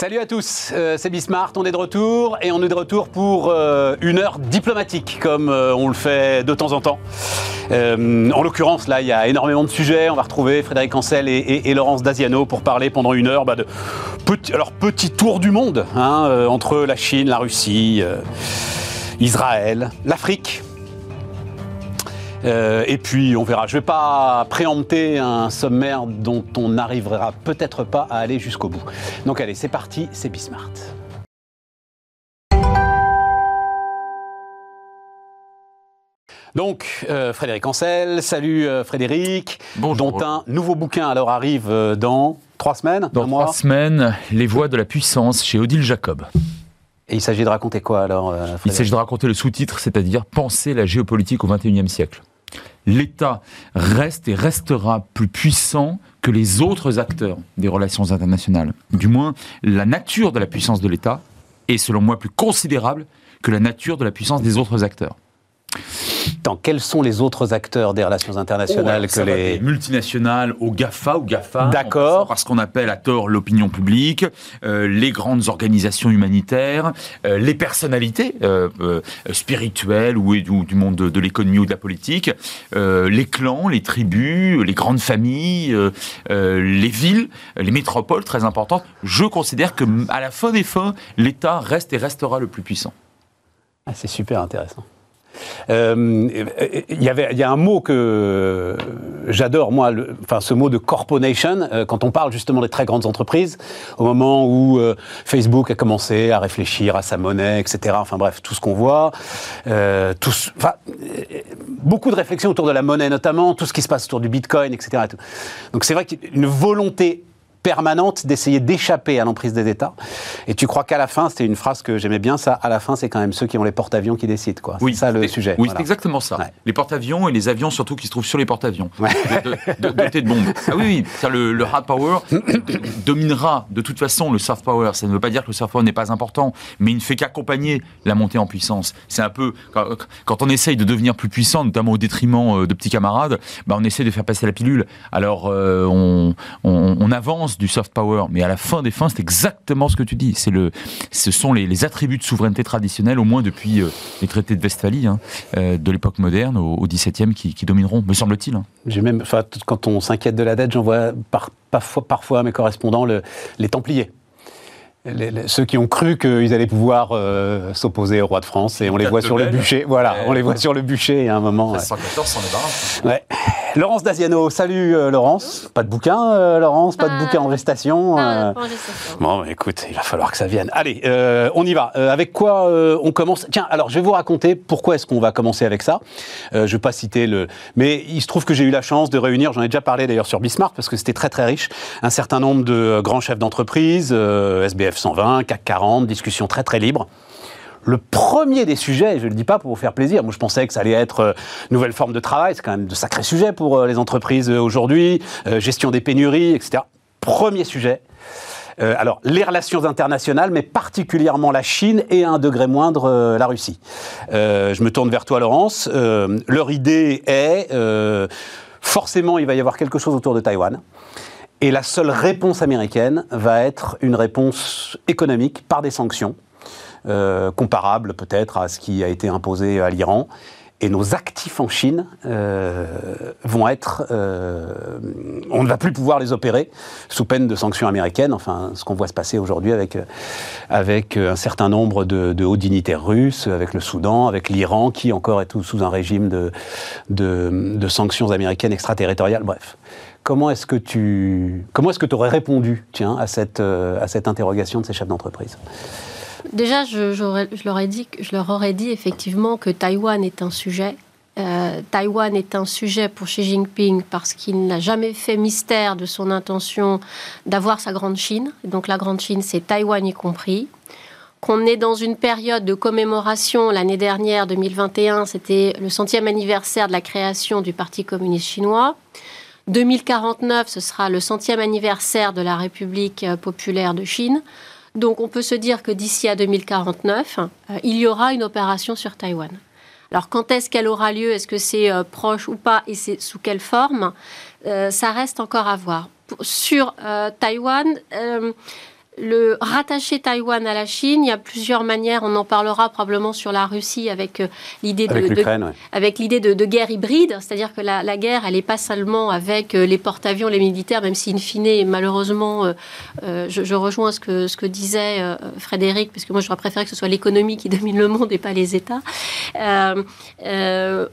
Salut à tous, euh, c'est Bismart, on est de retour et on est de retour pour euh, une heure diplomatique comme euh, on le fait de temps en temps. en l'occurrence, là, il y a énormément de sujets. On va retrouver Frédéric Ancel et, Laurence Daziano pour parler pendant une heure bah, de petit, alors, petit tour du monde hein, entre la Chine, la Russie, Israël, l'Afrique. Euh, et puis on verra. Je ne vais pas préempter un sommaire dont on n'arrivera peut-être pas à aller jusqu'au bout. Donc allez, c'est parti, c'est Bismart. Donc, euh, Frédéric Ancel, salut euh, Frédéric, Bonjour. dont un nouveau bouquin alors arrive dans trois semaines Dans trois semaines, Les voies de la puissance chez Odile Jacob. Et il s'agit de raconter quoi alors Il s'agit de raconter le sous-titre, c'est-à-dire Penser la géopolitique au XXIe siècle l'État reste et restera plus puissant que les autres acteurs des relations internationales. Du moins, la nature de la puissance de l'État est, selon moi, plus considérable que la nature de la puissance des autres acteurs. Tant, quels sont les autres acteurs des relations internationales oh, que les... multinationales au GAFA ou GAFA D'accord. Parce qu'on appelle à tort l'opinion publique, euh, les grandes organisations humanitaires, euh, les personnalités euh, spirituelles ou, du monde de, l'économie ou de la politique, les clans, les tribus, les grandes familles, les villes, les métropoles très importantes. Je considère que à la fin des fins, l'État reste et restera le plus puissant. Ah, c'est super intéressant. Euh, il y y a un mot que j'adore, moi, enfin, ce mot de corporation, euh, quand on parle justement des très grandes entreprises, au moment où euh, Facebook a commencé à réfléchir à sa monnaie, etc. Enfin bref, tout ce qu'on voit, tous, enfin, beaucoup de réflexions autour de la monnaie notamment, tout ce qui se passe autour du Bitcoin, etc. Donc c'est vrai qu'il y a une volonté permanente d'essayer d'échapper à l'emprise des États. Et tu crois qu'à la fin, c'était une phrase que j'aimais bien, ça, à la fin, c'est quand même ceux qui ont les porte-avions qui décident, quoi. Oui, c'est ça le sujet. Oui, c'est exactement ça. Les porte-avions et les avions surtout qui se trouvent sur les porte-avions, ouais. dotés de, bombes. Ah oui, oui, ça, le, le hard power dominera de toute façon le soft power. Ça ne veut pas dire que le soft power n'est pas important, mais il ne fait qu'accompagner la montée en puissance. C'est un peu, quand, on essaye de devenir plus puissant, notamment au détriment euh, de petits camarades, bah on essaie de faire passer la pilule. Alors, euh, on, on, on avance du soft power, mais à la fin des fins, c'est exactement ce que tu dis. C'est le, ce sont les, attributs de souveraineté traditionnelle, au moins depuis euh, les traités de Westphalie, hein, euh, de l'époque moderne au, XVIIe, qui, qui, domineront, me semble-t-il. Hein. J'ai même, quand on s'inquiète de la dette, j'en vois par, parfois, parfois à mes correspondants le, les Templiers ceux qui ont cru qu'ils allaient pouvoir euh, s'opposer au roi de France et on les voit sur le bûcher. Voilà, on les voit sur le bûcher à un moment. 114 s'en débarrasse. Ouais. Laurence Daziano, salut euh, Laurence. Pas de bouquin, euh, Laurence, pas de bouquin en gestation. Bon, écoute, il va falloir que ça vienne. Allez, on y va. avec quoi on commence? Tiens, alors je vais vous raconter pourquoi est-ce qu'on va commencer avec ça. je vais pas citer le, mais il se trouve que j'ai eu la chance de réunir, j'en ai déjà parlé d'ailleurs sur Bismarck parce que c'était très très riche, un certain nombre de grands chefs d'entreprise, SBF 120, CAC 40, discussion très très libre. Le premier des sujets, je ne le dis pas pour vous faire plaisir, moi je pensais que ça allait être euh, nouvelle forme de travail, c'est quand même de sacrés sujets pour euh, les entreprises euh, aujourd'hui, gestion des pénuries, etc. Premier sujet, alors, les relations internationales, mais particulièrement la Chine et à un degré moindre la Russie. je me tourne vers toi, Laurence. leur idée est, forcément, il va y avoir quelque chose autour de Taïwan. Et la seule réponse américaine va être une réponse économique par des sanctions, euh, comparables peut-être à ce qui a été imposé à l'Iran. Et nos actifs en Chine euh, vont être... Euh, on ne va plus pouvoir les opérer sous peine de sanctions américaines, enfin ce qu'on voit se passer aujourd'hui avec, avec un certain nombre de, hauts dignitaires russes, avec le Soudan, avec l'Iran, qui encore est tout sous un régime de, sanctions américaines extraterritoriales, bref. Comment est-ce que tu comment est-ce que aurais répondu tiens, à, cette, euh, à cette interrogation de ces chefs d'entreprise? Déjà, je, leur dit, je leur aurais dit effectivement que Taïwan est un sujet. Euh, Taïwan est un sujet pour Xi Jinping parce qu'il n'a jamais fait mystère de son intention d'avoir sa grande Chine. Donc la grande Chine, c'est Taïwan y compris qu'on est dans une période de commémoration. L'année dernière, 2021, c'était le centième anniversaire de la création du Parti communiste chinois. 2049, ce sera le centième anniversaire de la République euh, populaire de Chine. Donc on peut se dire que d'ici à 2049, euh, il y aura une opération sur Taïwan. Alors quand est-ce qu'elle aura lieu? Est-ce que c'est euh, proche ou pas? Et c'est sous quelle forme? Ça reste encore à voir. sur Taïwan, le rattacher Taïwan à la Chine, il y a plusieurs manières. On en parlera probablement sur la Russie avec l'idée de, avec l'idée de, guerre hybride, c'est-à-dire que la, guerre, elle n'est pas seulement avec les porte-avions, les militaires, même si in fine, malheureusement, je, rejoins ce que ce que disait Frédéric, parce que moi, j'aurais préféré que ce soit l'économie qui domine le monde et pas les États.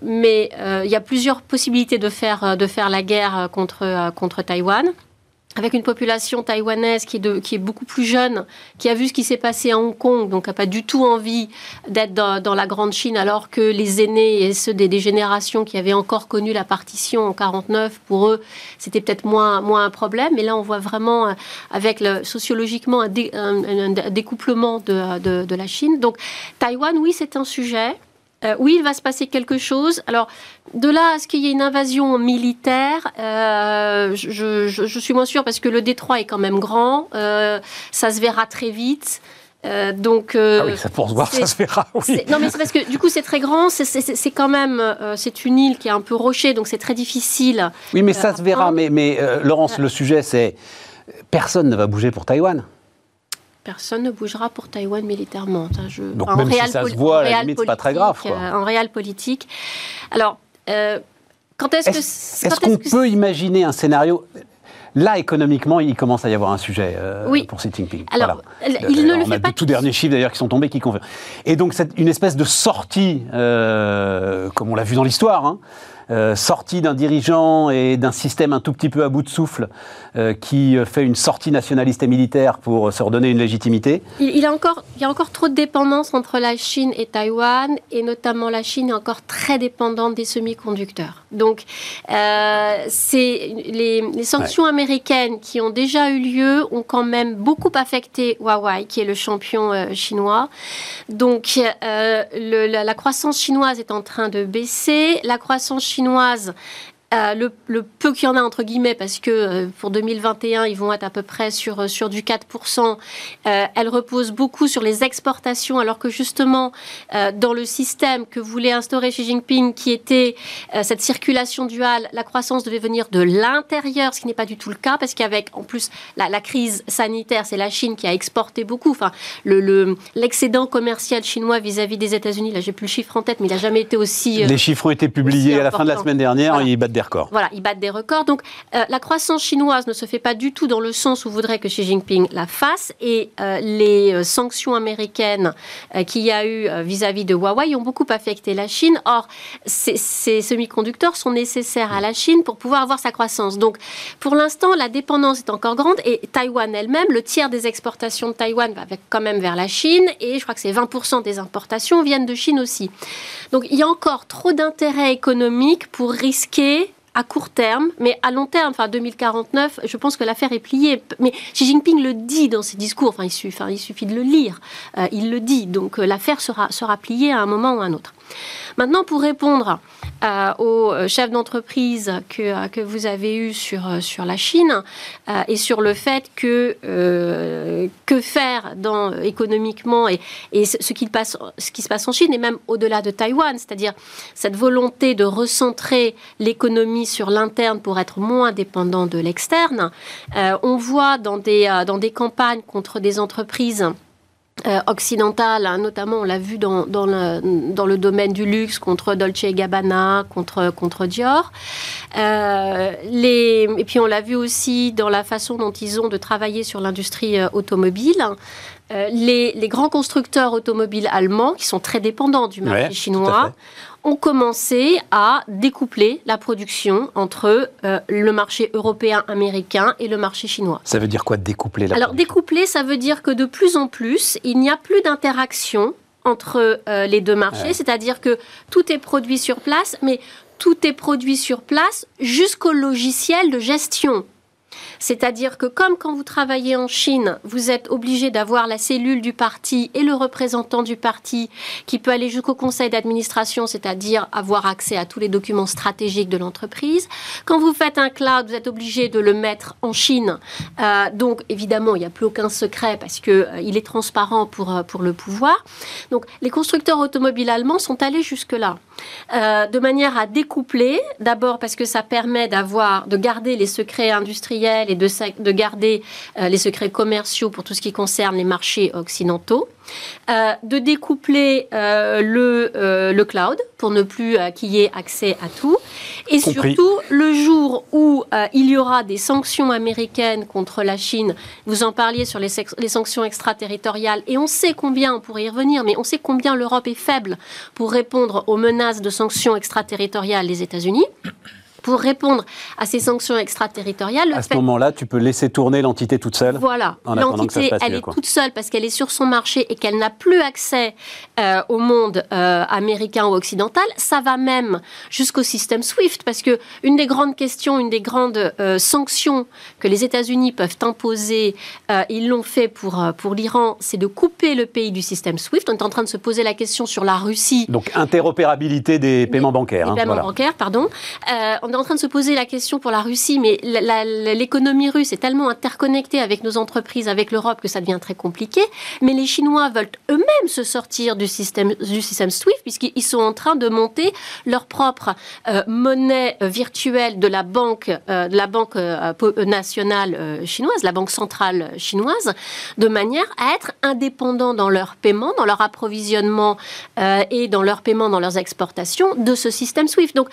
mais il y a plusieurs possibilités de faire de faire la guerre contre contre Taïwan avec une population taïwanaise qui est, beaucoup plus jeune, qui a vu ce qui s'est passé à Hong Kong, donc n'a pas du tout envie d'être dans, la grande Chine, alors que les aînés et ceux des, générations qui avaient encore connu la partition en 49, pour eux, c'était peut-être moins, un problème. Et là, on voit vraiment, euh, avec le, sociologiquement, un, découplement de la Chine. Donc, Taïwan, oui, c'est un sujet. Euh, oui, il va se passer quelque chose. Alors, de là à ce qu'il y ait une invasion militaire, euh, je, suis moins sûre parce que le détroit est quand même grand. Euh, ça se verra très vite. donc, ah oui, ça pour se voir, ça se verra. Oui. Non, mais c'est parce que du coup, c'est très grand. C'est quand même, c'est une île qui est un peu rocher, donc c'est très difficile. Oui, mais ça se verra. Mais, mais Laurence, le sujet, c'est personne ne va bouger pour Taïwan personne ne bougera pour Taïwan militairement. je, Donc même si ça se voit, à la limite, c'est pas très grave. Euh, en réel politique. Alors, euh, quand est-ce que... Est-ce qu'on peut imaginer un scénario Là, économiquement, il commence à y avoir un sujet euh, pour Xi Jinping. Alors, il ne le fait pas. On a tout derniers chiffres d'ailleurs qui sont tombés qui confirment. Et donc, c'est une espèce de sortie, comme on l'a vu dans l'histoire, hein, euh, sortie d'un dirigeant et d'un système un tout petit peu à bout de souffle euh, qui fait une sortie nationaliste et militaire pour se redonner une légitimité il, a encore, il y a encore trop de dépendance entre la Chine et Taïwan, et notamment la Chine est encore très dépendante des semi-conducteurs. Donc, euh, c'est les, sanctions américaines qui ont déjà eu lieu ont quand même beaucoup affecté Huawei, qui est le champion chinois. Donc, le, la, croissance chinoise est en train de baisser. La croissance chinoise euh, le, peu qu'il y en a entre guillemets, parce que euh, pour 2021, ils vont être à peu près sur, euh, sur du 4%, elle repose beaucoup sur les exportations, alors que justement, dans le système que voulait instaurer Xi Jinping, qui était cette circulation duale, la croissance devait venir de l'intérieur, ce qui n'est pas du tout le cas, parce qu'avec en plus la, crise sanitaire, c'est la Chine qui a exporté beaucoup. Enfin, l'excédent le, commercial chinois vis-à-vis des États-Unis, là j'ai plus le chiffre en tête, mais il n'a jamais été aussi. les chiffres ont été publiés à la fin de la semaine dernière, ils battent Voilà, ils battent des records. Donc euh, la croissance chinoise ne se fait pas du tout dans le sens où voudrait que Xi Jinping la fasse. Et euh, les euh, sanctions américaines qu'il y a eu vis-à-vis de Huawei ont beaucoup affecté la Chine. Or, ces, semi-conducteurs sont nécessaires à la Chine pour pouvoir avoir sa croissance. Donc pour l'instant, la dépendance est encore grande. Et Taïwan elle-même, le tiers des exportations de Taïwan va quand même vers la Chine. Et je crois que c'est 20% des importations viennent de Chine aussi. Donc il y a encore trop d'intérêts économiques pour risquer à court terme, mais à long terme, enfin 2049, je pense que l'affaire est pliée. Mais Xi Jinping le dit dans ses discours, enfin il suffit, de le lire, euh, il le dit, donc euh, l'affaire sera, sera pliée à un moment ou à un autre. Maintenant, pour répondre euh, aux euh, chefs d'entreprise que, euh, que vous avez eu sur, sur la Chine et sur le fait que que faire économiquement et, et ce, qui passe, ce qui se passe en Chine et même au-delà de Taïwan, c'est-à-dire cette volonté de recentrer l'économie sur l'interne pour être moins dépendant de l'externe. on voit dans des, dans des campagnes contre des entreprises euh, occidentale, hein, notamment on l'a vu dans, dans, le, dans, le, domaine du luxe contre Dolce Gabbana, contre, contre Dior. Euh, les, et puis on l'a vu aussi dans la façon dont ils ont de travailler sur l'industrie euh, les, grands constructeurs automobiles allemands, qui sont très dépendants du marché chinois, ont commencé à découpler la production entre euh, le marché européen, américain et le marché chinois. Ça veut dire quoi découpler la Alors découpler, ça veut dire que de plus en plus, il n'y a plus d'interaction entre euh, les deux marchés, c'est-à-dire que tout est produit sur place, mais tout est produit sur place jusqu'au logiciel de gestion c'est-à-dire que comme quand vous travaillez en Chine, vous êtes obligé d'avoir la cellule du parti et le représentant du parti qui peut aller jusqu'au conseil d'administration, c'est-à-dire avoir accès à tous les documents stratégiques de l'entreprise. Quand vous faites un cloud, vous êtes obligé de le mettre en Chine. Euh, donc évidemment, il n'y a plus aucun secret parce qu'il euh, est transparent pour, euh, pour le pouvoir. Donc les constructeurs automobiles allemands sont allés jusque-là. de manière à découpler, d'abord parce que ça permet d'avoir, de garder les secrets industriels et de, de garder les secrets commerciaux pour tout ce qui concerne les marchés occidentaux. Euh, de découpler euh, le, euh, le, cloud pour ne plus qu'il y ait accès à tout. Et surtout, le jour où il y aura des sanctions américaines contre la Chine, vous en parliez sur les, les, sanctions extraterritoriales, et on sait combien, on pourrait y revenir, mais on sait combien l'Europe est faible pour répondre aux menaces de sanctions extraterritoriales des États-Unis pour répondre à ces sanctions extraterritoriales. À ce moment-là, tu peux laisser tourner l'entité toute seule Voilà. L'entité, elle est toute seule parce qu'elle est sur son marché et qu'elle n'a plus accès euh, au monde euh, américain ou occidental. Ça va même jusqu'au système SWIFT parce que une des grandes questions, une des grandes euh, sanctions que les États-Unis peuvent imposer, ils l'ont fait pour, pour l'Iran, c'est de couper le pays du système SWIFT. On est en train de se poser la question sur la Russie. Donc interopérabilité des paiements bancaires. Des hein, paiements bancaires, pardon. on en train de se poser la question pour la Russie, mais l'économie russe est tellement interconnectée avec nos entreprises, avec l'Europe, que ça devient très compliqué. Mais les Chinois veulent eux-mêmes se sortir du système, du système SWIFT, puisqu'ils sont en train de monter leur propre euh, monnaie euh, virtuelle de la banque, euh, de la banque nationale chinoise, la banque centrale chinoise, de manière à être indépendants dans leur paiement, dans leur approvisionnement et dans leur paiement, dans leurs exportations de ce système SWIFT. Donc,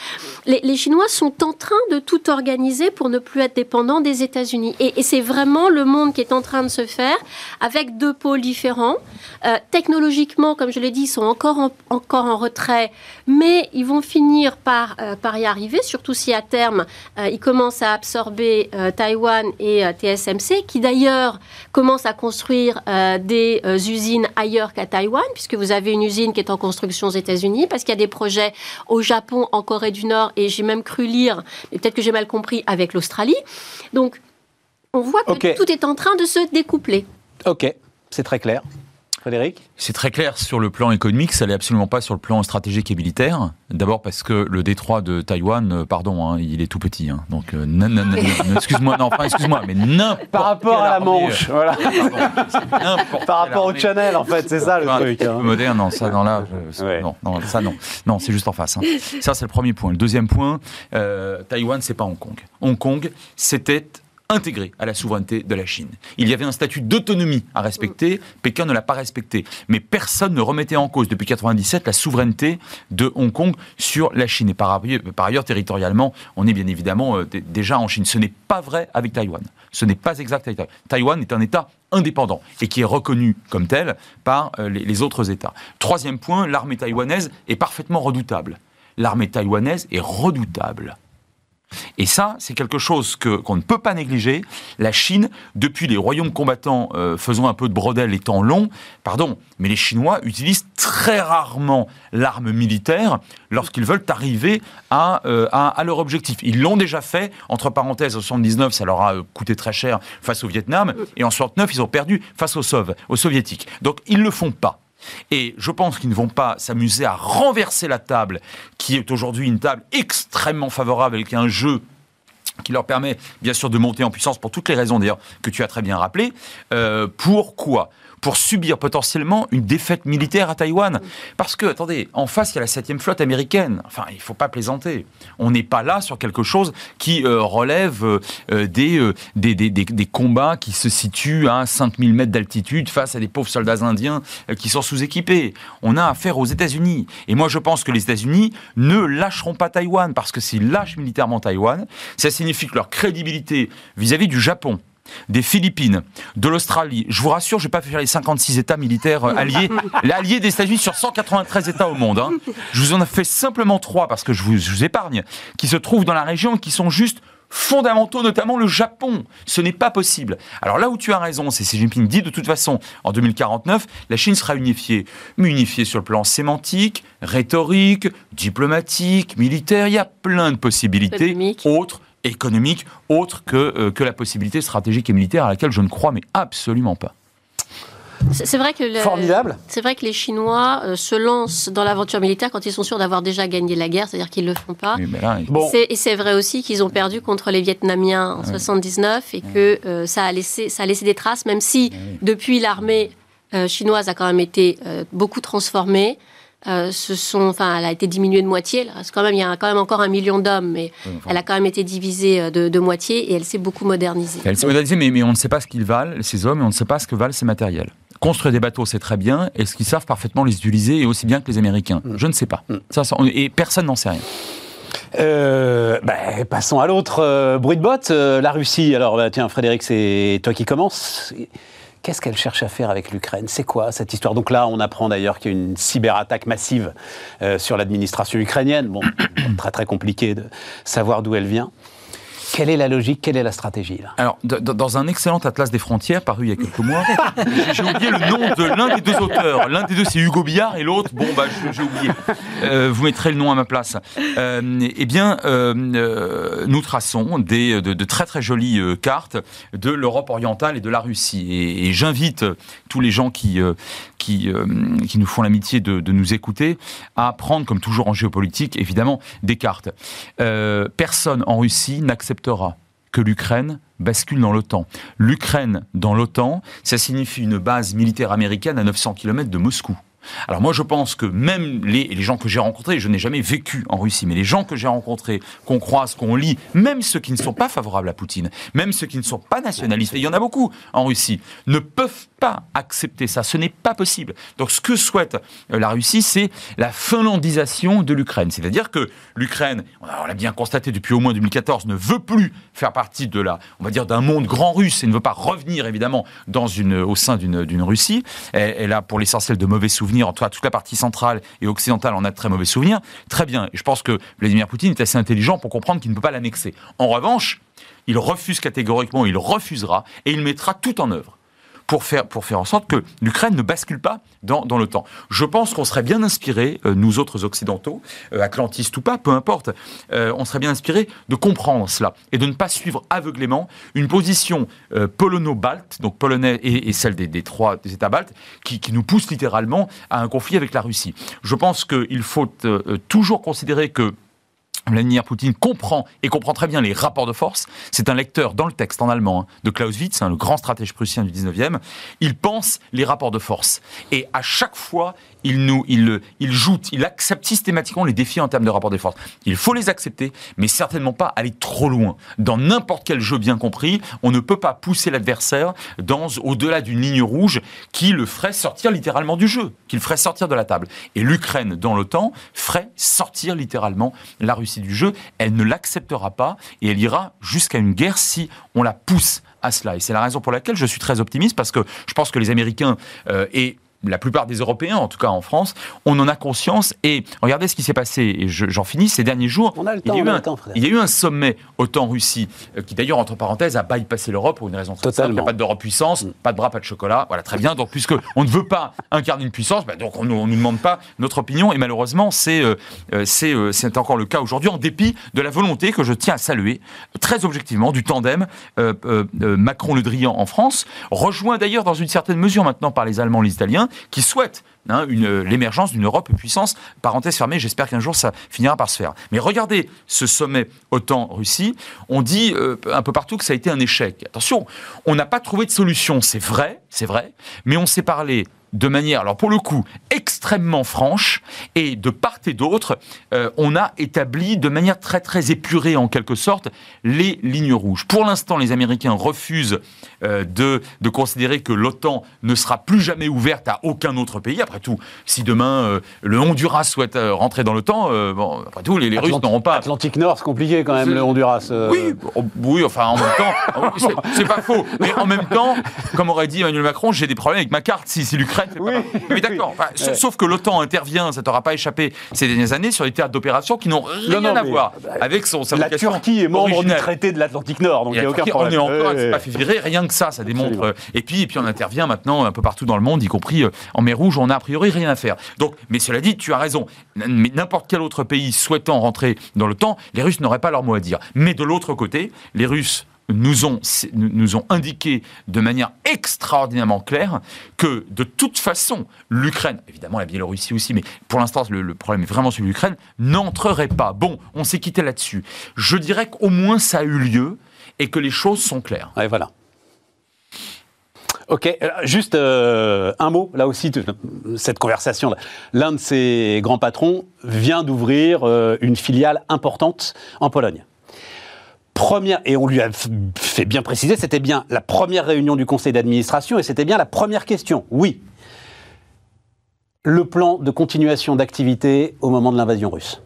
les, les Chinois sont en train de tout organiser pour ne plus être dépendant des États-Unis. Et, c'est vraiment le monde qui est en train de se faire avec deux pôles différents. Euh, technologiquement, comme je l'ai dit, ils sont encore en, encore en retrait, mais ils vont finir par, euh, par y arriver, surtout si à terme, euh, ils commencent à absorber Taïwan et TSMC, qui d'ailleurs commencent à construire des usines ailleurs qu'à Taïwan, puisque vous avez une usine qui est en construction aux États-Unis, parce qu'il y a des projets au Japon, en Corée du Nord, et j'ai même cru lire mais peut-être que j'ai mal compris, avec l'Australie. Donc, on voit que tout est en train de se découpler. Ok, c'est très clair. Frédéric C'est très clair sur le plan économique, ça n'est absolument pas sur le plan stratégique et militaire. D'abord parce que le détroit de Taïwan, euh, pardon, hein, il est tout petit. Hein. donc, euh, excuse-moi, non, enfin, excuse-moi, mais n'importe Par rapport à la Manche, euh, voilà. Par rapport au Channel, en fait, c'est ça le truc. Hein. Moderne, non, ça, non, là, non, non, ça, non. Non, c'est juste en face. Hein. Ça, c'est le premier point. Le deuxième point, euh, Taïwan, c'est pas Hong Kong. Hong Kong, c'était intégré à la souveraineté de la Chine. Il y avait un statut d'autonomie à respecter, Pékin ne l'a pas respecté. Mais personne ne remettait en cause depuis 1997 la souveraineté de Hong Kong sur la Chine. Et par, ailleurs, territorialement, on est bien évidemment euh, déjà en Chine. Ce n'est pas vrai avec Taïwan. Ce n'est pas exact avec Taïwan. Taïwan est un État indépendant et qui est reconnu comme tel par euh, les autres États. Troisième point, l'armée taïwanaise est parfaitement redoutable. L'armée taïwanaise est redoutable. Et ça, c'est quelque chose qu'on ne peut pas négliger. La Chine, depuis les royaumes combattants euh, faisant un peu de brodel les temps longs, pardon, mais les Chinois utilisent très rarement l'arme militaire lorsqu'ils veulent arriver euh, à, leur objectif. Ils l'ont déjà fait, entre parenthèses, en 79, ça leur a euh, coûté très cher face au Vietnam, et en 69, ils ont perdu face aux, aux Soviétiques. Donc, ils ne le font pas. Et je pense qu'ils ne vont pas s'amuser à renverser la table, qui est aujourd'hui une table extrêmement favorable avec un jeu qui leur permet bien sûr de monter en puissance pour toutes les raisons d'ailleurs que tu as très bien rappelées. Euh, pourquoi? Pour subir potentiellement une défaite militaire à Taïwan. Parce que, attendez, en face, il y a la 7 flotte américaine. Enfin, il ne faut pas plaisanter. On n'est pas là sur quelque chose qui euh, relève euh, euh, des, des, combats qui se situent à 5000 mètres d'altitude face à des pauvres soldats indiens qui sont sous-équipés. On a affaire aux États-Unis. Et moi, je pense que les États-Unis ne lâcheront pas Taïwan, parce que s'ils lâchent militairement Taïwan, ça signifie que leur crédibilité vis à -vis du Japon, des Philippines, de l'Australie. Je vous rassure, je ne vais pas faire les 56 États militaires euh, alliés, alliés des États-Unis sur 193 États au monde. Hein. Je vous en ai fait simplement trois parce que je vous, épargne, qui se trouvent dans la région et qui sont juste fondamentaux, notamment le Japon. Ce n'est pas possible. Alors là où tu as raison, c'est Xi Jinping dit de toute façon, en 2049, la Chine sera unifiée. Mais unifiée sur le plan sémantique, rhétorique, diplomatique, militaire, il y a plein de possibilités autres économique autre que, euh, que la possibilité stratégique et militaire à laquelle je ne crois mais absolument pas. C'est vrai que formidable. C'est vrai que les Chinois euh, se lancent dans l'aventure militaire quand ils sont sûrs d'avoir déjà gagné la guerre, c'est-à-dire qu'ils le font pas. Et c'est vrai aussi qu'ils ont perdu contre les Vietnamiens en 79 et que euh, ça a laissé ça a laissé des traces, même si depuis l'armée chinoise a quand même été beaucoup transformée. Euh, se sont, enfin, elle a été diminuée de moitié. quand même, il y a quand même encore un million d'hommes, mais elle a quand même été divisée euh, de, moitié et elle s'est beaucoup modernisée. Elle s'est modernisée, mais, mais, on ne sait pas ce qu'ils valent, ces hommes, et on ne sait pas ce que valent ces matériels. Construire des bateaux, c'est très bien. Est-ce qu'ils savent parfaitement les utiliser et aussi bien que les Américains mm. Je ne sais pas. Mm. Ça, et personne n'en sait rien. Euh, bah, passons à l'autre bruit de botte, la Russie. Alors, bah, tiens, Frédéric, c'est toi qui commences. Qu'est-ce qu'elle cherche à faire avec l'Ukraine? C'est quoi cette histoire? Donc là, on apprend d'ailleurs qu'il y a une cyberattaque massive euh, sur l'administration ukrainienne. Bon, très très compliqué de savoir d'où elle vient. Quelle est la logique Quelle est la stratégie là? Alors, dans un excellent atlas des frontières paru il y a quelques mois, j'ai oublié le nom de l'un des deux auteurs. L'un des deux, c'est Hugo Billard, et l'autre, bon, bah, j'ai oublié. Euh, vous mettrez le nom à ma place. Euh, eh bien, euh, nous traçons des, de, très très jolies cartes de l'Europe orientale et de la Russie. Et, j'invite tous les gens qui, qui, qui nous font l'amitié de, nous écouter à prendre, comme toujours en géopolitique, évidemment, des cartes. personne en Russie n'accepte que l'Ukraine bascule dans l'OTAN. L'Ukraine dans l'OTAN, ça signifie une base militaire américaine à 900 km de Moscou. Alors moi je pense que même les, gens que j'ai rencontrés, je n'ai jamais vécu en Russie, mais les gens que j'ai rencontrés, qu'on croise, qu'on lit, même ceux qui ne sont pas favorables à Poutine, même ceux qui ne sont pas nationalistes, et il y en a beaucoup en Russie, ne peuvent pas accepter ça. Ce n'est pas possible. Donc ce que souhaite euh, la Russie, c'est la finlandisation de l'Ukraine. C'est-à-dire que l'Ukraine, on l'a bien constaté depuis au moins 2014, ne veut plus faire partie de la, on va dire, d'un monde grand russe et ne veut pas revenir évidemment dans une, au sein d'une Russie. Elle, elle a pour l'essentiel de mauvais souvenirs en tout toute la partie centrale et occidentale en a de très mauvais souvenirs. Très bien. Je pense que Vladimir Poutine est assez intelligent pour comprendre qu'il ne peut pas l'annexer. En revanche, il refuse catégoriquement, il refusera et il mettra tout en œuvre pour faire, pour faire en sorte que l'Ukraine ne bascule pas dans, dans l'OTAN. Je pense qu'on serait bien inspiré, euh, nous autres occidentaux, euh, atlantistes ou pas, peu importe, euh, on serait bien inspiré de comprendre cela et de ne pas suivre aveuglément une position polono-balte, donc polonais et, celle des, trois des États baltes, qui, qui, nous pousse littéralement à un conflit avec la Russie. Je pense qu'il faut toujours considérer que Vladimir Poutine comprend et comprend très bien les rapports de force. C'est un lecteur dans le texte en allemand hein, de Clausewitz, hein, le grand stratège prussien du 19e. Il pense les rapports de force. Et à chaque fois, il, nous, il, il joute, il accepte systématiquement les défis en termes de rapports de force. Il faut les accepter, mais certainement pas aller trop loin. Dans n'importe quel jeu bien compris, on ne peut pas pousser l'adversaire dans au-delà d'une ligne rouge qui le ferait sortir littéralement du jeu, qui le ferait sortir de la table. Et l'Ukraine, dans l'OTAN, ferait sortir littéralement la Russie du jeu, elle ne l'acceptera pas et elle ira jusqu'à une guerre si on la pousse à cela. Et c'est la raison pour laquelle je suis très optimiste parce que je pense que les Américains euh, et la plupart des Européens, en tout cas en France, on en a conscience. Et regardez ce qui s'est passé, et j'en finis, ces derniers jours. On a le temps, il, y a eu un, il y a eu un sommet OTAN-Russie, euh, qui d'ailleurs, entre parenthèses, a bypassé l'Europe pour une raison très simple. Il n'y a pas d'Europe puissance, mm. pas de bras, pas de chocolat. Voilà, très bien. Donc, puisque on ne veut pas incarner une puissance, bah, donc on ne nous demande pas notre opinion. Et malheureusement, c'est euh, euh, c'est encore le cas aujourd'hui, en dépit de la volonté que je tiens à saluer, très objectivement, du tandem Macron-Le Drian en France, rejoint d'ailleurs dans une certaine mesure maintenant par les Allemands, les Italiens, qui souhaitent hein, l'émergence d'une Europe puissance. Parenthèse fermée, j'espère qu'un jour ça finira par se faire. Mais regardez ce sommet OTAN-Russie, on dit euh, un peu partout que ça a été un échec. Attention, on n'a pas trouvé de solution, c'est vrai, c'est vrai, mais on s'est parlé de manière, alors pour le coup, extrêmement franche, et de part et d'autre, euh, on a établi de manière très très épurée en quelque sorte les lignes rouges. Pour l'instant, les Américains refusent euh, de, de considérer que l'OTAN ne sera plus jamais ouverte à aucun autre pays. Après tout, si demain euh, le Honduras souhaite rentrer dans l'OTAN, bon, après tout, les, Russes n'auront pas. Atlantique Nord, c'est compliqué quand même, le Honduras. Oui, oh, oui, enfin en même temps, c'est pas faux. Mais en même temps, comme aurait dit Emmanuel Macron, j'ai des problèmes avec ma carte si, si l'Ukraine oui, d'accord. Sauf que l'OTAN intervient, ça t'aura pas échappé ces dernières années, sur des théâtres d'opération qui n'ont rien à voir avec son La Turquie est membre du traité de l'Atlantique Nord, donc il n'y a aucun problème. On est encore, pas fait virer, rien que ça, ça démontre. Et puis, et puis on intervient maintenant un peu partout dans le monde, y compris euh, en mer Rouge, on a a priori rien à faire. Donc, mais cela dit, tu as raison. Mais n'importe quel autre pays souhaitant rentrer dans l'OTAN, les Russes n'auraient pas leur mot à dire. Mais de l'autre côté, les Russes nous ont, nous ont indiqué de manière extraordinairement claire que de toute façon, l'Ukraine, évidemment la Biélorussie aussi, mais pour l'instant le, problème est vraiment celui de l'Ukraine, n'entrerait pas. Bon, on s'est quitté là-dessus. Je dirais qu'au moins ça a eu lieu et que les choses sont claires. Ouais, voilà. Ok, juste un mot, là aussi, de cette conversation. L'un de ces grands patrons vient d'ouvrir une filiale importante en Pologne et on lui a fait bien préciser, c'était bien la première réunion du conseil d'administration et c'était bien la première question. Oui. Le plan de continuation d'activité au moment de l'invasion russe.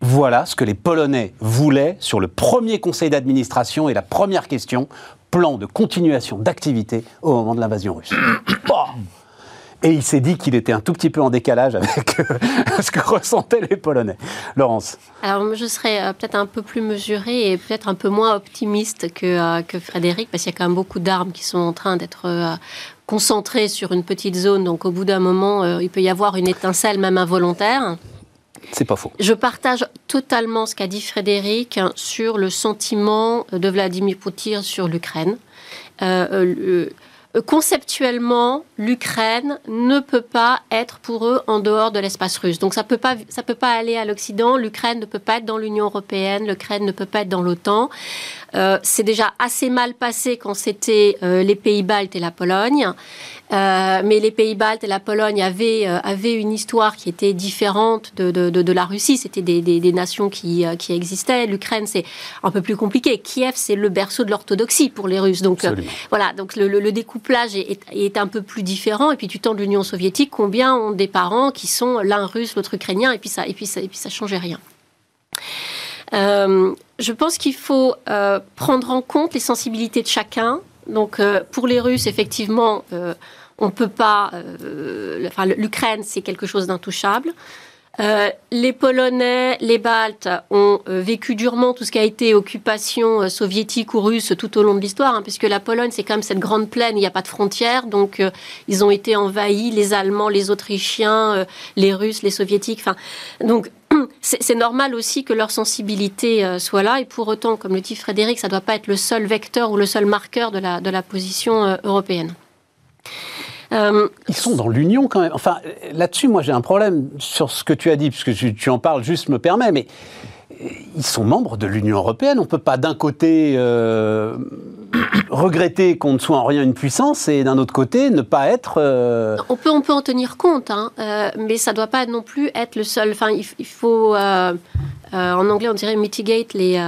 Voilà ce que les Polonais voulaient sur le premier conseil d'administration et la première question, plan de continuation d'activité au moment de l'invasion russe. Et il s'est dit qu'il était un tout petit peu en décalage avec euh, ce que ressentaient les Polonais. Laurence Alors, je serais euh, peut-être un peu plus mesurée et peut-être un peu moins optimiste que, euh, que Frédéric, parce qu'il y a quand même beaucoup d'armes qui sont en train d'être concentrées sur une petite zone. Donc, au bout d'un moment, il peut y avoir une étincelle, même involontaire. C'est pas faux. Je partage totalement ce qu'a dit Frédéric sur le sentiment de Vladimir Poutine sur l'Ukraine. Euh, conceptuellement, l'Ukraine ne peut pas être pour eux en dehors de l'espace russe. Donc ça peut peut pas aller à l'Occident. L'Ukraine ne peut pas être dans l'Union européenne. L'Ukraine ne peut pas être dans l'OTAN. Euh, c'est déjà assez mal passé quand c'était euh, les pays baltes et la Pologne. Euh, mais les pays baltes et la Pologne avaient, avaient une histoire qui était différente de, de, de, la Russie. C'était des, des, des, nations qui, qui existaient. L'Ukraine, c'est un peu plus compliqué. Kiev, c'est le berceau de l'orthodoxie pour les Russes. Donc voilà, donc le, le, découplage est, est, un peu plus différent. Et puis du temps de l'Union soviétique, combien ont des parents qui sont l'un russe, l'autre ukrainien, et puis ça, et puis ça, et puis ça changeait rien. Euh, je pense qu'il faut euh, prendre en compte les sensibilités de chacun. Donc, euh, pour les Russes, effectivement, on ne peut pas. Enfin, l'Ukraine, c'est quelque chose d'intouchable. les Polonais, les Baltes ont vécu durement tout ce qui a été occupation soviétique ou russe tout au long de l'histoire, hein, puisque la Pologne, c'est quand même cette grande plaine, il n'y a pas de frontières, donc ils ont été envahis, les Allemands, les Autrichiens, les Russes, les Soviétiques. Donc c'est normal aussi que leur sensibilité euh, soit là. Et pour autant, comme le dit Frédéric, ça ne doit pas être le seul vecteur ou le seul marqueur de la, position euh, européenne. Euh, Ils sont dans l'Union quand même. Enfin, là-dessus, moi j'ai un problème sur ce que tu as dit, puisque tu, en parles, juste me permet, mais ils sont membres de l'Union européenne. On ne peut pas d'un côté euh, regretter qu'on ne soit en rien une puissance et d'un autre côté ne pas être... Euh, on, peut, on peut en tenir compte, hein, euh, mais ça ne doit pas non plus être le seul... Enfin, il, faut... en anglais, on dirait mitigate les,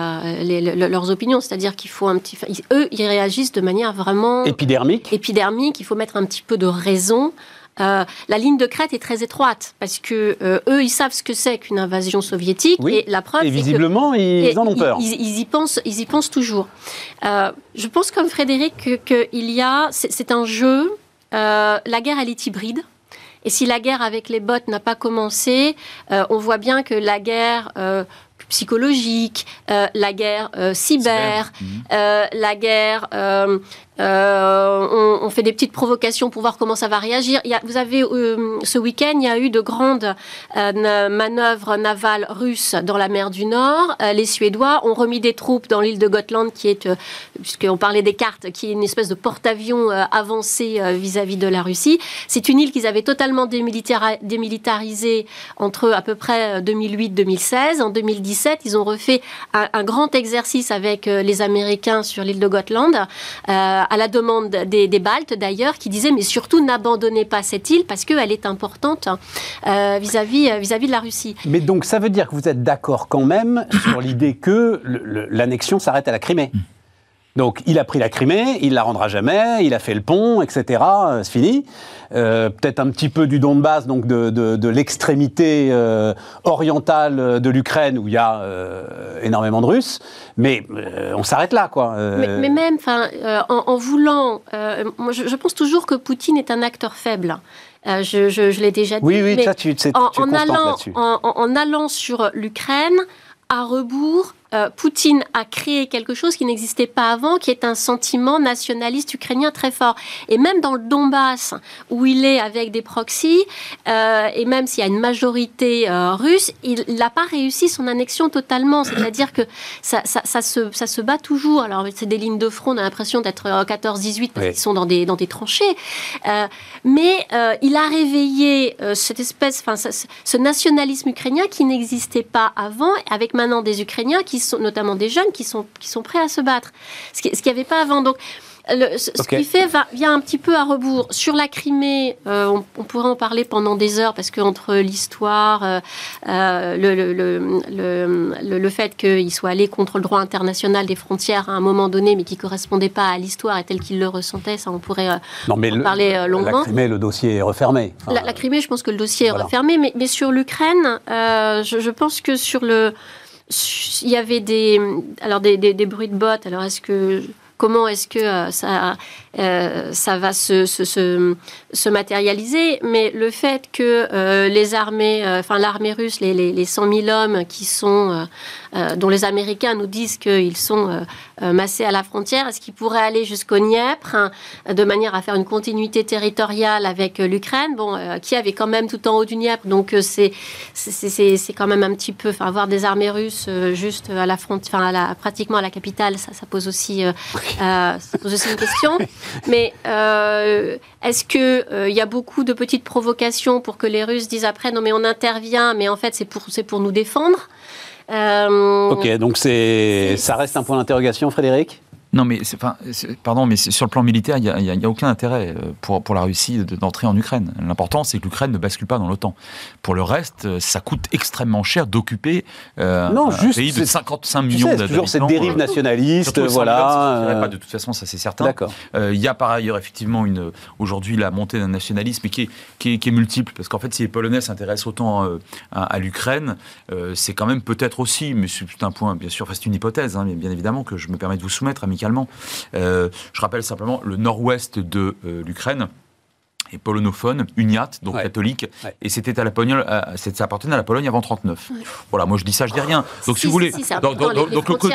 leurs opinions, c'est-à-dire qu'il faut un petit. Eux, ils réagissent de manière vraiment épidermique. Épidermique. Il faut mettre un petit peu de raison. Euh, la ligne de crête est très étroite parce que euh, eux, ils savent ce que c'est qu'une invasion soviétique et la preuve. Et visiblement, ils en ont peur. Ils, y pensent, ils y pensent toujours. Euh, je pense comme Frédéric qu'il y a, c'est un jeu. la guerre, elle est hybride. Et si la guerre avec les bots n'a pas commencé, on voit bien que la guerre psychologique, la guerre cyber, la guerre euh, on, fait des petites provocations pour voir comment ça va réagir. Vous avez euh, ce week-end, il y a eu de grandes euh, manœuvres navales russes dans la mer du Nord. les Suédois ont remis des troupes dans l'île de Gotland, qui est, puisqu'on parlait des cartes, qui est une espèce de porte-avions avancé vis-à-vis de la Russie. C'est une île qu'ils avaient totalement démilitarisée entre à peu près 2008-2016. En 2017, ils ont refait un, grand exercice avec les Américains sur l'île de Gotland à la demande des, Baltes d'ailleurs, qui disaient mais surtout n'abandonnez pas cette île parce qu'elle est importante euh, vis-à-vis euh, vis-à-vis de la Russie. Mais donc ça veut dire que vous êtes d'accord quand même sur l'idée que l'annexion s'arrête à la Crimée mm. Donc il a pris la Crimée, il la rendra jamais, il a fait le pont, etc. Euh, c'est fini. Euh, peut-être un petit peu du Donbass, donc de, de, l'extrémité euh, orientale de l'Ukraine où il y a énormément de Russes, mais on s'arrête là, quoi. Mais, même, en, voulant, moi je, pense toujours que Poutine est un acteur faible. je, je, l'ai déjà dit. Oui, oui, ça, tu, tu en, en allant, en, en allant sur l'Ukraine, à rebours, euh, Poutine a créé quelque chose qui n'existait pas avant, qui est un sentiment nationaliste ukrainien très fort. Et même dans le Donbass, où il est avec des proxys, euh, et même s'il y a une majorité euh, russe, il n'a pas réussi son annexion totalement. C'est-à-dire que ça, se, ça, se, bat toujours. Alors, c'est des lignes de front, on a l'impression d'être 14-18 parce qu'ils sont dans des, dans des tranchées. mais il a réveillé cette espèce, enfin, ce nationalisme ukrainien qui n'existait pas avant, avec maintenant des Ukrainiens qui sont notamment des jeunes qui sont, qui sont prêts à se battre. Ce qu'il n'y avait pas avant. Donc, ce qui fait va, vient un petit peu à rebours. Sur la Crimée, on, pourrait en parler pendant des heures parce qu'entre l'histoire, le, le, le, le, fait qu'il soit allé contre le droit international des frontières à un moment donné, mais qui ne correspondait pas à l'histoire et tel qu'il le ressentait, ça on pourrait en parler longuement. La Crimée, le dossier est refermé. la, Crimée, je pense que le dossier est refermé, mais, mais sur l'Ukraine, je, je, pense que sur le il y avait des, alors des, des, bruits de bottes. Alors, est-ce que comment est-ce que euh, ça, euh, ça va se, se, se, matérialiser Mais le fait que euh, les armées, enfin l'armée russe, les, les, les, 100 000 hommes qui sont, dont les Américains nous disent qu'ils sont massés à la frontière, est-ce qu'ils pourraient aller jusqu'au Dniepr hein, de manière à faire une continuité territoriale avec l'Ukraine? Bon, qui avait quand même tout en haut du Dniepr, donc c'est c'est quand même un petit peu, enfin avoir des armées russes juste à la frontière, enfin pratiquement à la capitale, ça, ça pose aussi euh, ça pose aussi une question. Mais euh, est-ce qu'il euh, y a beaucoup de petites provocations pour que les Russes disent après non mais on intervient, mais en fait c'est pour, pour nous défendre Ok, donc ça reste un point d'interrogation, Frédéric? Non, mais enfin, pardon, mais sur le plan militaire, il n'y a, aucun intérêt euh, pour, pour la Russie d'entrer en Ukraine. L'important, c'est que l'Ukraine ne bascule pas dans l'OTAN. Pour le reste, euh, ça coûte extrêmement cher d'occuper euh, un pays de 55 millions d'habitants. toujours cette dérive nationaliste, voilà. Pas, de toute façon, ça c'est certain. Il y a par ailleurs effectivement une aujourd'hui la montée d'un nationalisme qui est, qui est, multiple, parce qu'en fait, si les Polonais s'intéressent autant à, l'Ukraine, c'est quand même peut-être aussi, mais c'est un point, bien sûr, c'est une hypothèse, hein, bien évidemment, que je me permets de vous soumettre, amicalement euh, je rappelle simplement le nord-ouest de euh, l'Ukraine et polonophone, uniat, donc catholique, et c'était à la Pologne, ça appartenait à la Pologne avant 39. Voilà, moi je dis ça, je dis rien. Donc si, vous voulez, donc, le côté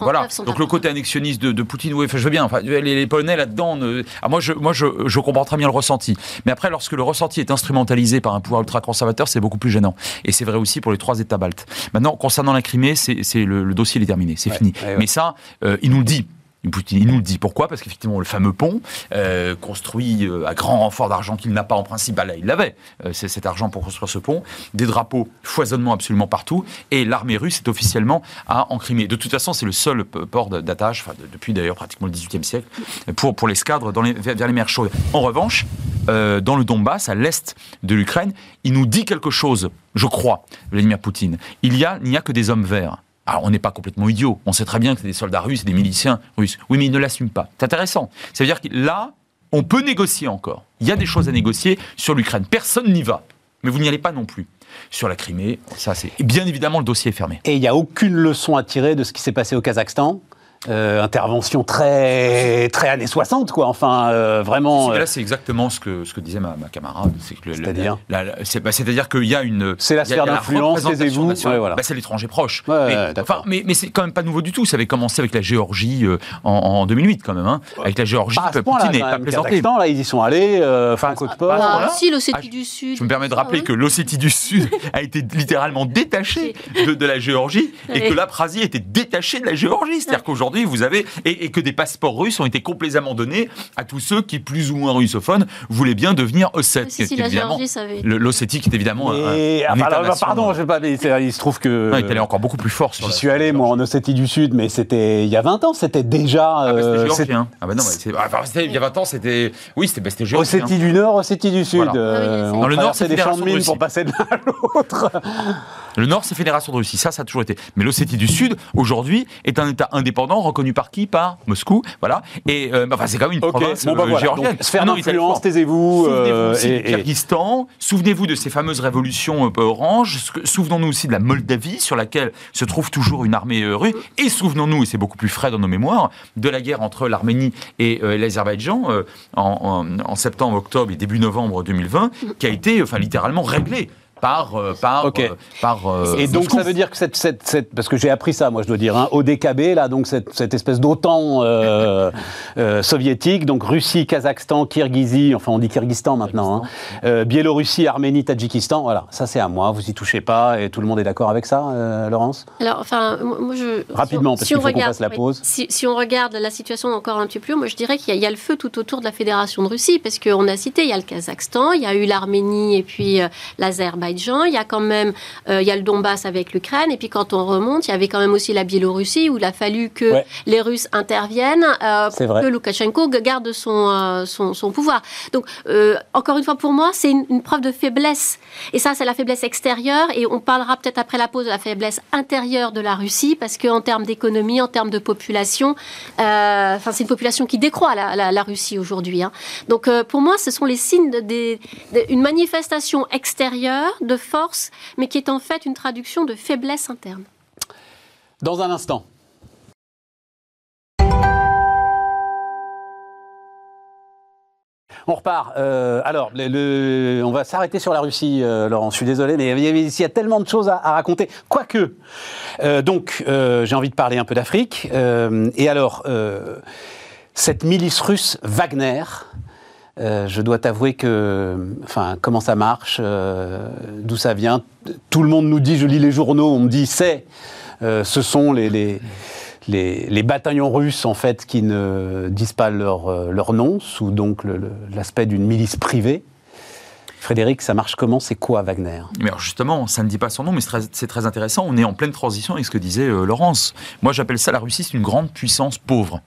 voilà, donc le côté annexionniste de, Poutine, oui, enfin, je veux bien. Enfin, les, Polonais là-dedans, ah, moi, je, moi je, je, comprends très bien le ressenti. Mais après, lorsque le ressenti est instrumentalisé par un pouvoir ultra conservateur, c'est beaucoup plus gênant. Et c'est vrai aussi pour les trois États baltes. Maintenant, concernant la Crimée, c'est le, le, dossier est terminé, c'est fini. Mais ça, euh, il nous le dit. Il nous le dit. Pourquoi? Parce qu'effectivement, le fameux pont, euh, construit euh, à grand renfort d'argent qu'il n'a pas en principe, là, il l'avait, euh, c'est cet argent pour construire ce pont, des drapeaux, foisonnement absolument partout, et l'armée russe est officiellement à en Crimée. De toute façon, c'est le seul port d'attache, depuis d'ailleurs pratiquement le XVIIIe siècle, pour, pour l'escadre les, vers les mers chaudes. En revanche, dans le Donbass, à l'est de l'Ukraine, il nous dit quelque chose, je crois, Vladimir Poutine. Il y a, il n'y a que des hommes verts. Alors, on n'est pas complètement idiot. On sait très bien que c'est des soldats russes, des miliciens russes. Oui, mais ils ne l'assument pas. C'est intéressant. Ça veut dire que là, on peut négocier encore. Il y a des choses à négocier sur l'Ukraine. Personne n'y va. Mais vous n'y allez pas non plus. Sur la Crimée, ça c'est. Bien évidemment, le dossier est fermé. Et il n'y a aucune leçon à tirer de ce qui s'est passé au Kazakhstan? Euh, intervention très très années 60 quoi. Enfin euh, vraiment là euh, c'est exactement ce que ce que disait ma, camarade c'est-à-dire bah, c'est-à-dire qu'il y a une c'est la sphère d'influence taisez-vous voilà. bah, c'est l'étranger proche. Mais, enfin, mais, mais c'est quand même pas nouveau du tout. Ça avait commencé avec la Géorgie en, 2008 quand même hein. avec la Géorgie pas Poutine n'est pas présenté. Là ils y sont allés enfin côte port ah, si l'Ossétie du Sud. je me permets de rappeler que l'Ossétie du Sud a été littéralement détachée de, la Géorgie et que l'Aprasie était détachée de la Géorgie. C'est-à-dire qu'aujourd'hui vous avez et, que des passeports russes ont été complaisamment donnés à tous ceux qui, plus ou moins russophones, voulaient bien devenir ossètes. Si, si, la Géorgie savait. L'ossétique est évidemment un, ah, bah, Pardon, je sais pas, il se trouve que. il est allé encore beaucoup plus fort. J'y suis allé moi en Ossétie du Sud, mais c'était il y a 20 ans, c'était déjà. Ah, bah, euh, c'était hein. Ah bah non, il y a 20 ans, c'était oui, c'était bah, géorgien. Ossétie du Nord, Ossétie du Sud. Euh, Dans le Nord, c'est des champs de mines pour passer de l'un à l'autre. Le Nord, c'est Fédération de Russie. Ça, ça a toujours été. Mais l'Ossétie du Sud, aujourd'hui, est un État indépendant reconnu par qui Par Moscou. Voilà. Et euh, enfin, c'est quand même une province bon, bah, euh, géorgienne. sphère ah d'influence, taisez-vous. Euh, Souvenez-vous et, Kyrgyzstan. Souvenez-vous de ces fameuses révolutions orange. Souvenons-nous aussi de la Moldavie, sur laquelle se trouve toujours une armée russe. Et souvenons-nous, et c'est beaucoup plus frais dans nos mémoires, de la guerre entre l'Arménie et l'Azerbaïdjan en, en septembre, octobre et début novembre 2020, qui a été enfin, littéralement réglée par euh, par euh, par euh, et donc ça veut dire que cette, cette, cette parce que j'ai appris ça moi je dois dire hein, DKB là donc cette, cette espèce d'OTAN soviétique donc Russie Kazakhstan Kirghizie enfin on dit Kyrgyzstan maintenant hein, Biélorussie Arménie Tadjikistan voilà. Ça c'est à moi vous y touchez pas et tout le monde est d'accord avec ça Laurence? Alors enfin moi je rapidement parce qu'il faut qu'on fasse la pause. si, si, on regarde la situation encore un petit peu plus moi je dirais qu'il y, y, a le feu tout autour de la fédération de Russie parce qu'on a cité il y a le Kazakhstan il y a eu l'Arménie et puis l'Azerbaïdjan l'Azerbaïdjan, il y a quand même il y a le Donbass avec l'Ukraine, et puis quand on remonte, il y avait quand même aussi la Biélorussie où il a fallu que les Russes interviennent pour que Loukachenko garde son, son, pouvoir. Donc, encore une fois, pour moi, c'est une, une preuve de faiblesse. Et ça, c'est la faiblesse extérieure, et on parlera peut-être après la pause de la faiblesse intérieure de la Russie, parce qu'en termes d'économie, en termes de population, euh, enfin, c'est une population qui décroît, la, Russie aujourd'hui. Hein. Donc, euh, pour moi, ce sont les signes d'une manifestation extérieure de force, mais qui est en fait une traduction de faiblesse interne. Dans un instant, On repart. Euh, alors, on va s'arrêter sur la Russie, euh, Laurent. Je suis désolé, mais il y, a, tellement de choses à, raconter. Quoique, euh, donc, j'ai envie de parler un peu d'Afrique. et alors, cette milice russe Wagner, je dois t'avouer que, enfin, comment ça marche, d'où ça vient. Tout le monde nous dit, je lis les journaux, on me dit, c'est, ce sont les les, bataillons russes, en fait, qui ne disent pas leur, euh, leur nom, sous donc l'aspect d'une milice privée. Frédéric, ça marche comment? C'est quoi Wagner? Mais alors justement, ça ne dit pas son nom, mais c'est très, intéressant. On est en pleine transition avec ce que disait euh, Laurence. Moi, j'appelle ça la Russie, c'est une grande puissance pauvre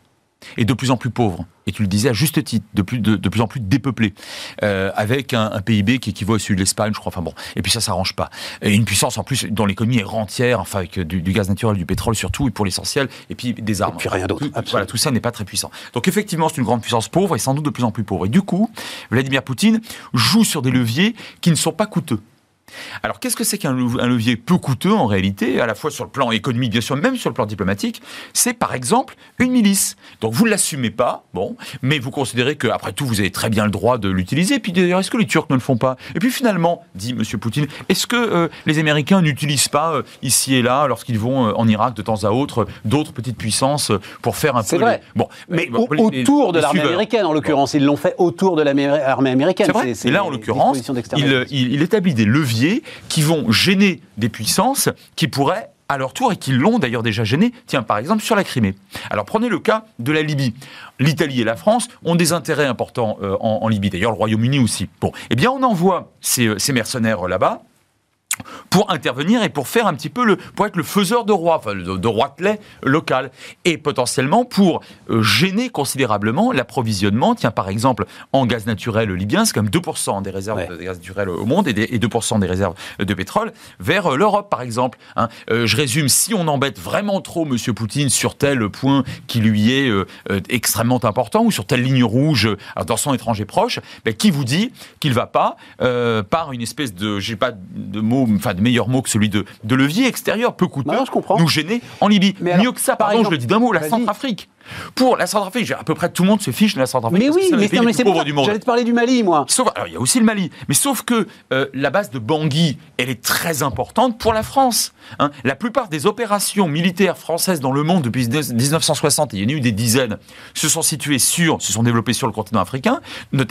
et de plus en plus pauvre. Et tu le disais à juste titre, de plus, de, plus en plus dépeuplé, euh, avec un, PIB qui équivaut à celui de l'Espagne, je crois. Enfin bon, et puis ça s'arrange pas. Et une puissance en plus dont l'économie est rentière, enfin avec du, gaz naturel, du pétrole surtout, et pour l'essentiel, et puis des armes. Et puis rien d'autre. Voilà, tout ça n'est pas très puissant. Donc effectivement, c'est une grande puissance pauvre et sans doute de plus en plus pauvre. Et du coup, Vladimir Poutine joue sur des leviers qui ne sont pas coûteux. Alors qu'est-ce que c'est qu'un levier peu coûteux en réalité, à la fois sur le plan économique, bien sûr, même sur le plan diplomatique? C'est par exemple une milice. Donc vous ne l'assumez pas, bon, mais vous considérez qu'après tout, vous avez très bien le droit de l'utiliser. Puis d'ailleurs, est-ce que les Turcs ne le font pas? Et puis finalement, dit M. Poutine, est-ce que euh, les Américains n'utilisent pas euh, ici et là, lorsqu'ils vont euh, en Irak de temps à autre, d'autres petites puissances pour faire un peu... C'est vrai. Bon, mais autour de l'armée américaine, en l'occurrence, ils l'ont fait autour de l'armée américaine. C'est vrai. et là, en l'occurrence, il établit des leviers qui vont gêner des puissances qui pourraient à leur tour et qui l'ont d'ailleurs déjà gêné, tiens, par exemple sur la Crimée. Alors prenez le cas de la Libye. L'Italie et la France ont des intérêts importants euh, en, Libye, d'ailleurs le Royaume-Uni aussi. Bon, eh bien on envoie ces, euh, ces mercenaires là-bas, pour intervenir et pour faire un petit peu le, pour être le faiseur de roi, enfin, de, de roitelet local, et potentiellement pour euh, gêner considérablement l'approvisionnement. Tiens, par exemple, en gaz naturel libyen, c'est comme 2% des réserves de gaz naturel au monde et, 2% des réserves de pétrole vers euh, l'Europe, par exemple. Hein. Euh, je résume, si on embête vraiment trop M. Poutine sur tel point qui lui est extrêmement important ou sur telle ligne rouge dans son étranger proche, ben, qui vous dit qu'il ne va pas, par une espèce de, j'ai pas de mots enfin de meilleurs mots que celui de, de levier extérieur, peu coûteux, nous gêner en Libye. Mieux que ça, pardon, je le dis d'un mot, la Centrafrique. Pour la Centrafrique, à peu près tout le monde se fiche de la Centrafrique. Mais oui, mais, c'est pauvre du monde. J'allais te parler du Mali, moi. Sauf, alors il y a aussi le Mali, mais sauf que euh, la base de Bangui, elle est très importante pour la France. Hein. La plupart des opérations militaires françaises dans le monde depuis 1960, il y en a eu des dizaines, se sont situées sur, se sont développées sur le continent africain,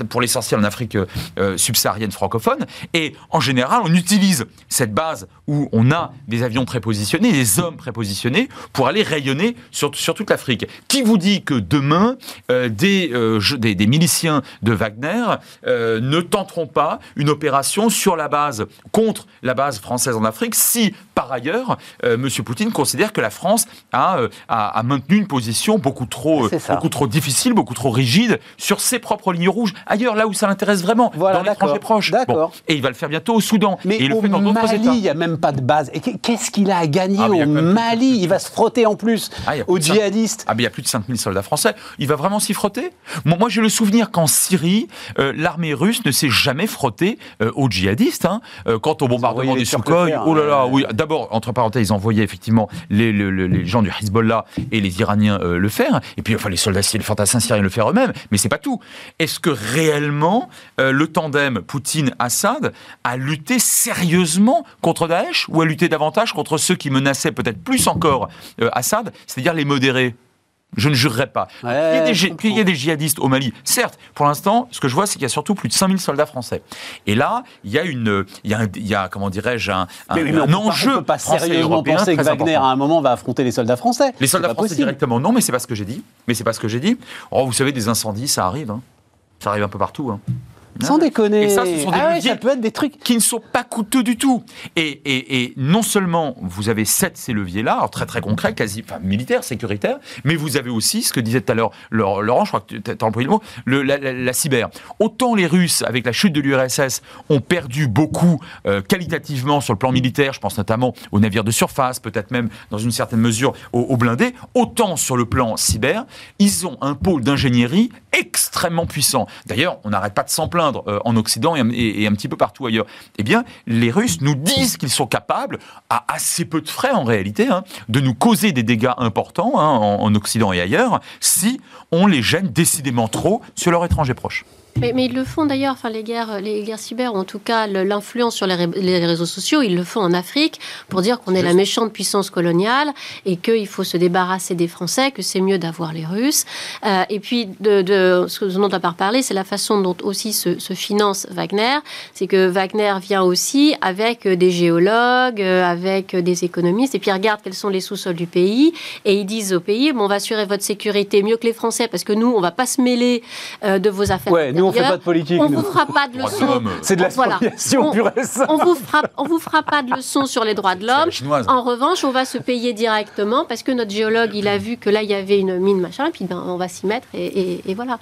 pour l'essentiel en Afrique euh, subsaharienne francophone, et en général, on utilise cette base où on a des avions prépositionnés, des hommes prépositionnés, pour aller rayonner sur, sur toute l'Afrique. Qui vous dit que demain, euh, euh, des, des, miliciens de Wagner euh, ne tenteront pas une opération sur la base, contre la base française en Afrique, si par ailleurs, M. Poutine considère que la France a, a, maintenu une position beaucoup trop, beaucoup trop difficile, beaucoup trop rigide sur ses propres lignes rouges, ailleurs, là où ça l'intéresse vraiment, dans l'étranger proche. Bon. Et il va le faire bientôt au Soudan. Mais et il le fait dans d'autres États. il n'y a même pas de base. Et qu'est-ce qu'il a à gagner ah, au Mali Il va se frotter en plus ah, aux djihadistes. Ah, mais il y a plus de 5000 soldats français. Il va vraiment s'y frotter? Moi, j'ai le souvenir qu'en Syrie, euh, l'armée russe ne s'est jamais frottée euh, aux djihadistes. Hein. Euh, quant au bombardement des Sukhoi, oh là là, oui. D'abord, entre parenthèses, ils envoyaient effectivement les, gens du Hezbollah et les Iraniens le faire. Et puis, enfin, les soldats, les fantassins syriens le faire eux-mêmes. Mais c'est pas tout. Est-ce que réellement, le tandem Poutine-Assad a lutté sérieusement contre Daesh? Ou a lutté davantage contre ceux qui menaçaient peut-être plus encore Assad, c'est-à-dire les modérés? Je ne jurerai pas. qu'il, y ait des, djihadistes au Mali, certes, pour l'instant, ce que je vois, c'est qu'il y a surtout plus de 5000 soldats français. Et là, il y a une, il y a, comment dirais-je, un, enjeu. on peut pas sérieusement penser que Wagner, à un moment, va affronter les soldats français. Les soldats français directement, non, mais c'est pas ce que j'ai dit. Mais c'est pas ce que j'ai dit. Oh, vous savez, des incendies, ça arrive. Hein. Ça arrive un peu partout. Hein. Sans déconner. Et ça, ce sont des ah ça peut être des trucs qui ne sont pas coûteux du tout. Et, et, et non seulement vous avez sept ces leviers-là, très très concrets, quasi enfin, militaires, sécuritaires, mais vous avez aussi ce que disait tout à l'heure Laurent, je crois que tu as employé le mot, le, la, cyber. Autant les Russes, avec la chute de l'URSS, ont perdu beaucoup euh, qualitativement sur le plan militaire, je pense notamment aux navires de surface, peut-être même dans une certaine mesure aux, blindés, autant sur le plan cyber, ils ont un pôle d'ingénierie extrêmement puissant. D'ailleurs, on n'arrête pas de s'en plaindre euh, en Occident et, un petit peu partout ailleurs. Eh bien, les Russes nous disent qu'ils sont capables, à assez peu de frais en réalité, hein, de nous causer des dégâts importants hein, en Occident et ailleurs, si on les gêne décidément trop sur leur étranger proche. Mais, ils le font d'ailleurs, enfin, les, guerres, les guerres cyber, en tout cas l'influence sur les, réseaux sociaux, ils le font en Afrique pour dire qu'on est la méchante puissance coloniale et qu'il faut se débarrasser des Français, que c'est mieux d'avoir les Russes. Euh, et puis, de, ce dont on n'a pas parlé, c'est la façon dont aussi se, finance Wagner. C'est que Wagner vient aussi avec des géologues, euh, avec des économistes, et puis regarde quels sont les sous-sols du pays, et ils disent au pays, bon, on va assurer votre sécurité mieux que les Français, parce que nous, on va pas se mêler euh, de vos affaires nous, on fait pas de politique. On ne vous fera pas de leçons. C'est de la spoliation pure et On vous fera, on vous fera pas de leçons sur les droits de l'homme. En revanche, on va se payer directement parce que notre géologue, il a vu que là, il y avait une mine, machin, et puis ben, on va s'y mettre et, voilà.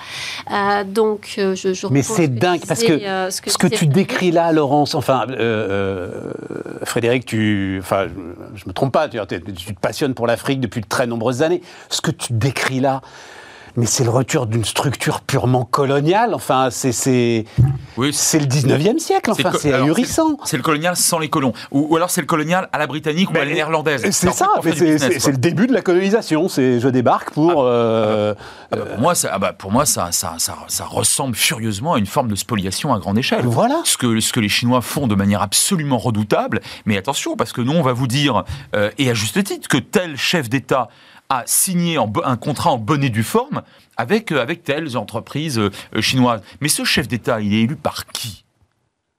Euh, donc, euh, je, je Mais c'est dingue parce que euh, ce que, tu décris là, Laurence, enfin, Frédéric, tu, enfin, je, ne me trompe pas, tu, tu te passionnes pour l'Afrique depuis de très nombreuses années. Ce que tu décris là, mais c'est le retour d'une structure purement coloniale. Enfin, c'est c'est oui, le 19e siècle. Enfin, c'est ahurissant. C'est le colonial sans les colons, ou, alors c'est le colonial à la britannique ou à la néerlandaise. C'est ça. C'est le début de la colonisation. C'est je débarque pour. Ah, euh, ah bah, pour moi, ça, ah bah, pour moi, ça, ça, ça, ressemble furieusement à une forme de spoliation à grande échelle. Voilà. Ce que ce que les Chinois font de manière absolument redoutable. Mais attention, parce que nous, on va vous dire, euh, et à juste titre, que tel chef d'État a signé un contrat en bonne et due forme avec, euh, avec telles entreprises euh, chinoises. Mais ce chef d'État, il est élu par qui?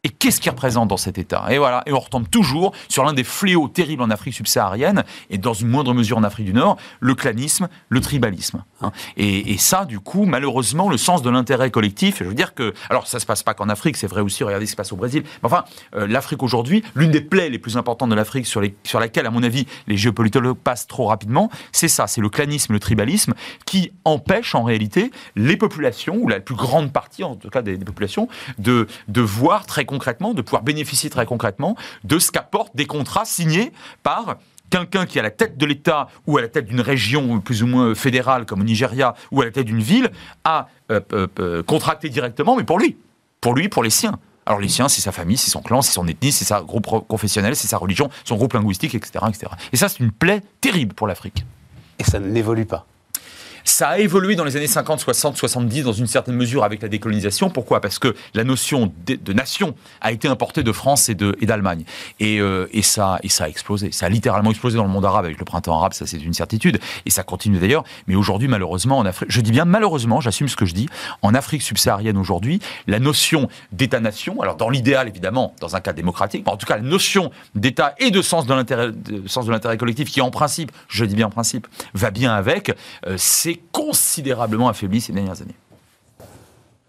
Et qu'est-ce qu'il représente dans cet État? Et voilà, et on retombe toujours sur l'un des fléaux terribles en Afrique subsaharienne, et dans une moindre mesure en Afrique du Nord, le clanisme, le tribalisme. Hein. Et, ça, du coup, malheureusement, le sens de l'intérêt collectif, je veux dire que, alors ça se passe pas qu'en Afrique, c'est vrai aussi, regardez ce qui se passe au Brésil, mais enfin, euh, l'Afrique aujourd'hui, l'une des plaies les plus importantes de l'Afrique sur, laquelle, à mon avis, les géopolitologues passent trop rapidement, c'est ça, c'est le clanisme, le tribalisme, qui empêche en réalité les populations, ou la plus grande partie en tout cas des, des populations, de, de voir très concrètement, de pouvoir bénéficier très concrètement de ce qu'apportent des contrats signés par quelqu'un qui est à la tête de l'État ou à la tête d'une région plus ou moins fédérale comme au Nigeria ou à la tête d'une ville a euh, euh, euh, contracté directement, mais pour lui, pour lui, pour les siens. Alors les siens, c'est sa famille, c'est son clan, c'est son ethnie, c'est sa groupe confessionnel, c'est sa religion, son groupe linguistique, etc. etc. Et ça, c'est une plaie terrible pour l'Afrique. Et ça n'évolue pas. Ça a évolué dans les années 50, 60, 70 dans une certaine mesure avec la décolonisation. Pourquoi? Parce que la notion de, nation a été importée de France et d'Allemagne. Euh, et ça a explosé. Ça a littéralement explosé dans le monde arabe avec le printemps arabe, ça c'est une certitude. Et ça continue d'ailleurs. Mais aujourd'hui, malheureusement, en Afrique, je dis bien malheureusement, j'assume ce que je dis, en Afrique subsaharienne aujourd'hui, la notion d'État-nation, alors dans l'idéal évidemment, dans un cas démocratique, mais en tout cas la notion d'État et de sens de l'intérêt collectif qui en principe, je dis bien en principe, va bien avec, euh, c'est considérablement affaibli ces dernières années.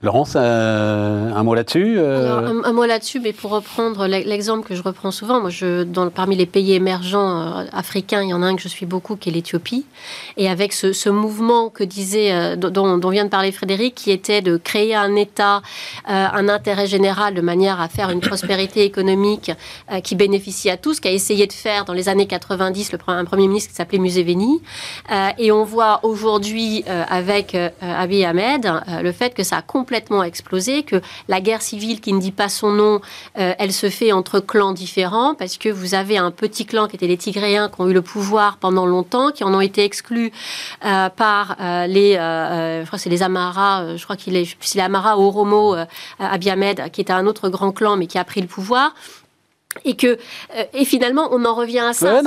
Laurence, euh, un mot là-dessus euh un, mot là-dessus, mais pour reprendre l'exemple que je reprends souvent, moi, parmi les pays émergents euh, africains, il y en a un que je suis beaucoup, qui est l'Éthiopie. Et avec ce, mouvement que disait, dont, vient de parler Frédéric, qui était de créer un État, un intérêt général, de manière à faire une prospérité économique qui bénéficie à tous, qui a essayé de faire dans les années 90 le, un Premier ministre qui s'appelait Museveni. et on voit aujourd'hui, avec Abiy Ahmed, le fait que ça a complètement complètement explosé, que la guerre civile qui ne dit pas son nom, euh, elle se fait entre clans différents, parce que vous avez un petit clan qui était les Tigréens, qui ont eu le pouvoir pendant longtemps, qui en ont été exclus euh, par euh, les, je crois c'est les Amara, je crois qu'il est, c'est les Amara Oromo, Abiy Ahmed, qui était un autre grand clan, mais qui a pris le pouvoir et que euh, et finalement on en revient à ça.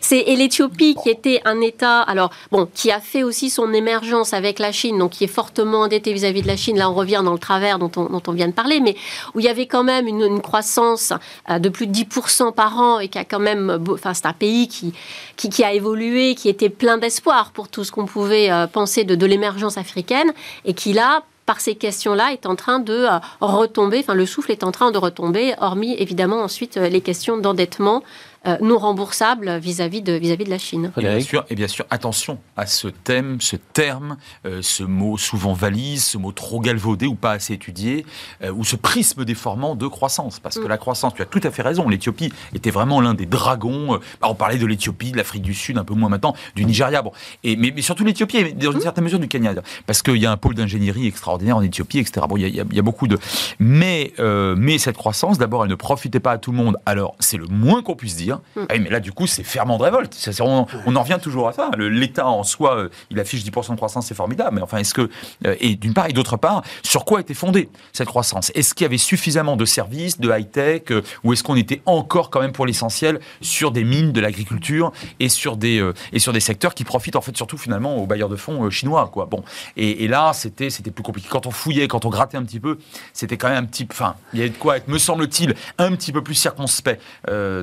c'est et l'Éthiopie qui était un État alors bon qui a fait aussi son émergence avec la Chine donc qui est fortement endetté vis-à-vis de la Chine. Là on revient dans le travers dont on, dont on vient de parler, mais où il y avait quand même une, croissance euh, de plus de 10% par an et qui a quand même enfin c'est un pays qui, qui, qui a évolué, qui était plein d'espoir pour tout ce qu'on pouvait euh, penser de, de l'émergence africaine et qui là par ces questions-là est en train de retomber, enfin le souffle est en train de retomber, hormis évidemment ensuite les questions d'endettement. euh, non remboursables vis-à-vis de, vis -vis de la Chine. Et bien, sûr, et bien sûr, attention à ce thème, ce terme, euh, ce mot souvent valise, ce mot trop galvaudé ou pas assez étudié, euh, ou ce prisme déformant de croissance. Parce que mm. la croissance, tu as tout à fait raison, l'Éthiopie était vraiment l'un des dragons. Bah, on parlait de l'Éthiopie, de l'Afrique du Sud, un peu moins maintenant, du Nigeria. Bon. Et, mais, surtout l'Éthiopie, et dans une mm. certaine mesure du Kenya. Parce qu'il y a un pôle d'ingénierie extraordinaire en Éthiopie, etc. Bon, il y a, il y a beaucoup de... Mais, mais cette croissance, d'abord, elle ne profitait pas à tout le monde. Alors, c'est le moins qu'on puisse dire. Mm. Ah mais là, du coup, c'est ferment de révolte. on, en revient toujours à ça. L'État en soi, euh, il affiche 10% de croissance, c'est formidable. Mais enfin, est-ce que. Euh, et d'une part, et d'autre part, sur quoi était fondée cette croissance? Est-ce qu'il y avait suffisamment de services, de high-tech, euh, ou est-ce qu'on était encore, quand même, pour l'essentiel, sur des mines, de l'agriculture et, sur des et sur des secteurs qui profitent, en fait, surtout, finalement, aux bailleurs de fonds chinois, quoi. Bon. Et, là, c'était plus compliqué. Quand on fouillait, quand on grattait un petit peu, c'était quand même un petit. Enfin, il y avait de quoi être, me semble-t-il, un petit peu plus circonspect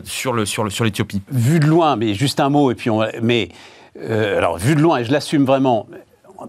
sur le sur le sur l'Éthiopie Vu de loin, mais juste un mot, et puis on, mais euh, alors vu de loin, et je l'assume vraiment,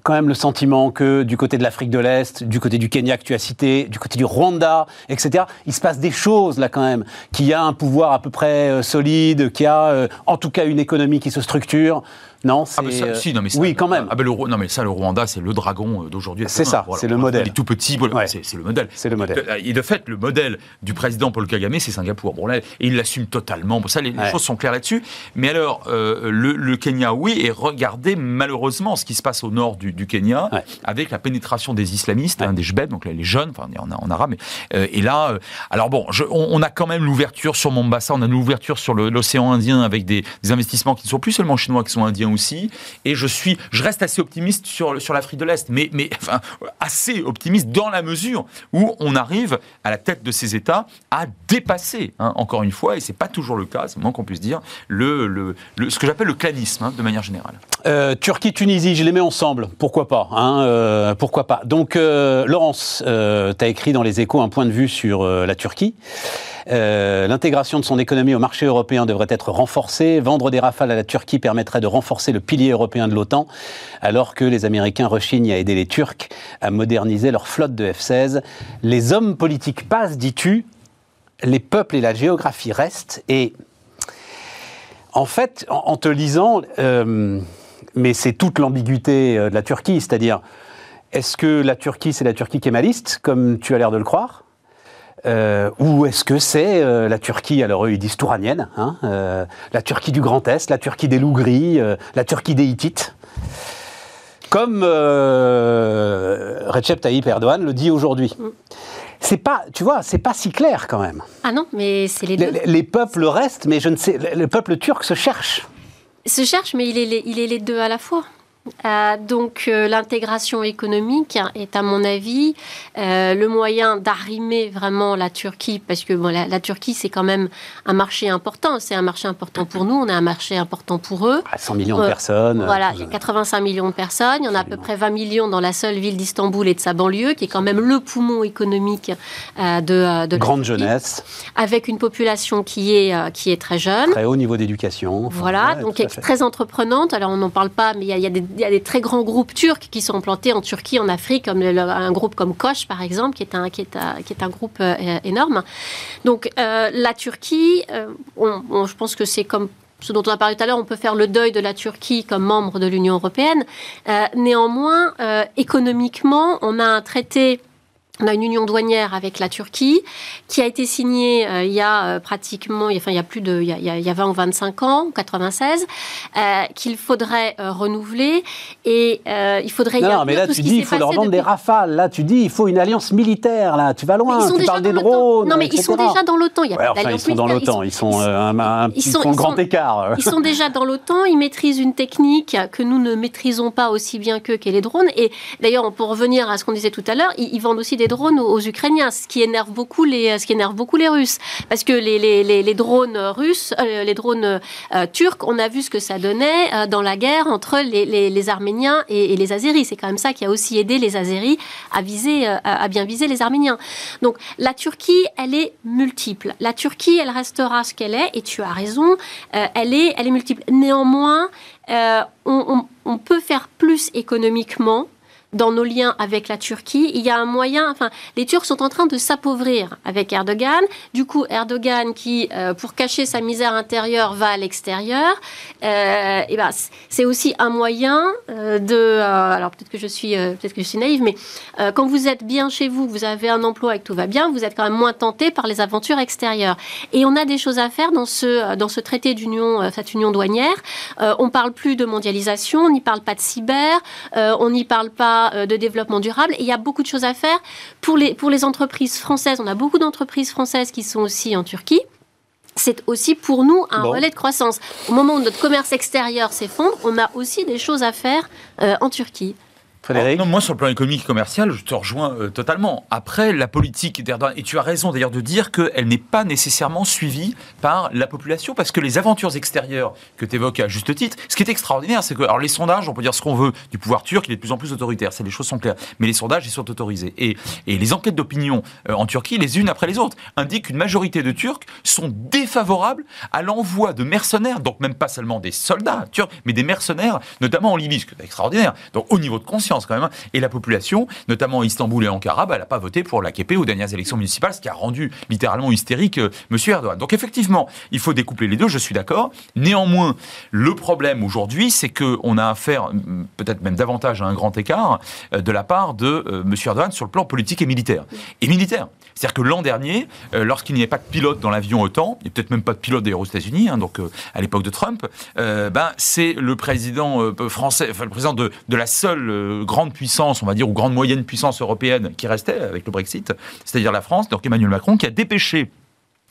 quand même le sentiment que du côté de l'Afrique de l'Est, du côté du Kenya que tu as cité, du côté du Rwanda, etc., il se passe des choses là quand même, qu'il y a un pouvoir à peu près euh, solide, qu'il y a euh, en tout cas une économie qui se structure. Non, ah, c'est. Si, non, mais ça, oui, quand même. Ah, ben, le, non, mais ça, le Rwanda, c'est le dragon euh, d'aujourd'hui. C'est ça, c'est le modèle. Il est tout petit, c'est le modèle. C'est le modèle. Et de fait, le modèle du président Paul Kagame, c'est Singapour. Bon, là, et il l'assume totalement. Bon, ça, les, choses sont claires là-dessus. Mais alors, euh, le, Kenya, oui, et regardez malheureusement ce qui se passe au nord du, Kenya, avec la pénétration des islamistes, hein, des jebeds, donc les jeunes, enfin, en, en arabe. Euh, et là, alors bon, je, on, a quand même l'ouverture sur Mombasa, on a l'ouverture sur l'océan Indien avec des, des, investissements qui ne sont plus seulement chinois, qui sont indiens Et je suis, je reste assez optimiste sur, l'Afrique de l'Est, mais, assez optimiste dans la mesure où on arrive à la tête de ces États à dépasser, hein, encore une fois, et c'est pas toujours le cas, c'est moins qu'on puisse dire, le, le, ce que j'appelle le clanisme, hein, de manière générale. Euh, Turquie-Tunisie, je les mets ensemble, pourquoi pas hein, euh, Pourquoi pas Donc, euh, Laurence, tu as écrit dans les échos un point de vue sur la Turquie. L'intégration de son économie au marché européen devrait être renforcée. Vendre des rafales à la Turquie permettrait de renforcer le pilier européen de l'OTAN, alors que les Américains rechignent à aider les Turcs à moderniser leur flotte de F-16. Les hommes politiques passent, dis-tu, les peuples et la géographie restent. Et en fait, en, te lisant, mais c'est toute l'ambiguïté euh, de la Turquie, c'est-à-dire, est-ce que la Turquie, c'est la Turquie kémaliste, comme tu as l'air de le croire? Euh, ou est-ce que c'est euh, la Turquie, alors eux ils disent touranienne, hein, la Turquie du Grand Est, la Turquie des loups gris, la Turquie des Hittites? Comme Recep Tayyip Erdogan le dit aujourd'hui. Mm. C'est pas, tu vois, c'est pas si clair quand même. Ah non, mais c'est les deux. Les, les, peuples restent, mais je ne sais, le peuple turc se cherche se cherche, mais il est, il est les deux à la fois. Euh, donc euh, l'intégration économique est à mon avis euh, le moyen d'arrimer vraiment la Turquie parce que bon, la, Turquie c'est quand même un marché important, c'est un marché important pour nous, on a un marché important pour eux. 100 millions de personnes. Voilà, il y a 85 millions de personnes, il y en a à peu près 20 millions dans la seule ville d'Istanbul et de sa banlieue qui est quand même le poumon économique de, de grande jeunesse avec une population qui est qui est très jeune. Très haut niveau d'éducation. voilà, donc très entreprenante. Alors on n'en parle pas mais il y a des il y a des très grands groupes turcs qui sont implantés en Turquie, en Afrique, comme un groupe comme Koch, par exemple, qui est un, qui est un, qui est un groupe euh, énorme. Donc, euh, la Turquie, euh, je pense que c'est comme ce dont on a parlé tout à l'heure, on peut faire le deuil de la Turquie comme membre de l'Union européenne. néanmoins, économiquement, on a un traité on a une union douanière avec la Turquie qui a été signée euh, il y a euh, pratiquement, enfin il y a plus de, il y a, il y a 20 ou 25 ans, 96, euh, qu'il faudrait renouveler et il faudrait. Non, non mais là tu dis il faut leur vendre des rafales. Là tu dis il faut une alliance militaire. Là tu vas loin. tu parles des drones. Non mais ils sont déjà dans l'OTAN. Enfin, ils sont dans l'OTAN. Ils sont, un, ils sont, grand écart. Ils sont déjà dans l'OTAN. Ils maîtrisent une technique que nous ne maîtrisons pas aussi bien qu'eux, qu'est les drones. Et d'ailleurs pour revenir à ce qu'on disait tout à l'heure, ils, ils vendent aussi des drones aux, Ukrainiens, ce qui énerve beaucoup les, ce qui énerve beaucoup les Russes, parce que les, les, les, drones russes, euh, les drones euh, turcs, on a vu ce que ça donnait euh, dans la guerre entre les, Arméniens et, les Azéris. C'est quand même ça qui a aussi aidé les Azéris à viser, à bien viser les Arméniens. Donc la Turquie, elle est multiple. La Turquie, elle restera ce qu'elle est, et tu as raison, elle est, elle est multiple. Néanmoins, on, on peut faire plus économiquement dans nos liens avec la Turquie. Il y a un moyen, enfin, les Turcs sont en train de s'appauvrir avec Erdogan. Du coup, Erdogan, qui, euh, pour cacher sa misère intérieure, va à l'extérieur, euh, et ben, c'est aussi un moyen euh, de. alors, peut-être que je suis, peut-être que je suis naïve, mais quand vous êtes bien chez vous, vous avez un emploi et que tout va bien, vous êtes quand même moins tenté par les aventures extérieures. Et on a des choses à faire dans ce, dans ce traité d'union, cette union douanière. on parle plus de mondialisation, on n'y parle pas de cyber, on n'y parle pas euh, de développement durable. Et il y a beaucoup de choses à faire pour les, pour les entreprises françaises. On a beaucoup d'entreprises françaises qui sont aussi en Turquie c'est aussi pour nous un relais de croissance. Au moment où notre commerce extérieur s'effondre, on a aussi des choses à faire euh, en Turquie non, moi, sur le plan économique et commercial, je te rejoins euh, totalement. Après, la politique d'Erdogan, et tu as raison d'ailleurs de dire qu'elle n'est pas nécessairement suivie par la population, parce que les aventures extérieures que tu évoques à juste titre, ce qui est extraordinaire, c'est que alors, les sondages, on peut dire ce qu'on veut du pouvoir turc, il est de plus en plus autoritaire, les choses sont claires, mais les sondages, ils sont autorisés. Et, et les enquêtes d'opinion euh, en Turquie, les unes après les autres, indiquent qu'une majorité de Turcs sont défavorables à l'envoi de mercenaires, donc même pas seulement des soldats turcs, mais des mercenaires, notamment en Libye, ce qui est extraordinaire. Donc au niveau de conscience, quand même. Hein. Et la population, notamment Istanbul et Ankara, bah, elle n'a pas voté pour l'AKP aux dernières élections municipales, ce qui a rendu littéralement hystérique euh, M. Erdogan. Donc effectivement, il faut découpler les deux, je suis d'accord. Néanmoins, le problème aujourd'hui, c'est qu'on a affaire, peut-être même davantage à un grand écart, euh, de la part de euh, M. Erdogan sur le plan politique et militaire. Et militaire. C'est-à-dire que l'an dernier, lorsqu'il n'y avait pas de pilote dans l'avion OTAN, et peut-être même pas de pilote d'ailleurs aux États-Unis, hein, donc à l'époque de Trump, ben, c'est le président français, enfin le président de, de la seule grande puissance, on va dire, ou grande moyenne puissance européenne qui restait avec le Brexit, c'est-à-dire la France, donc Emmanuel Macron, qui a dépêché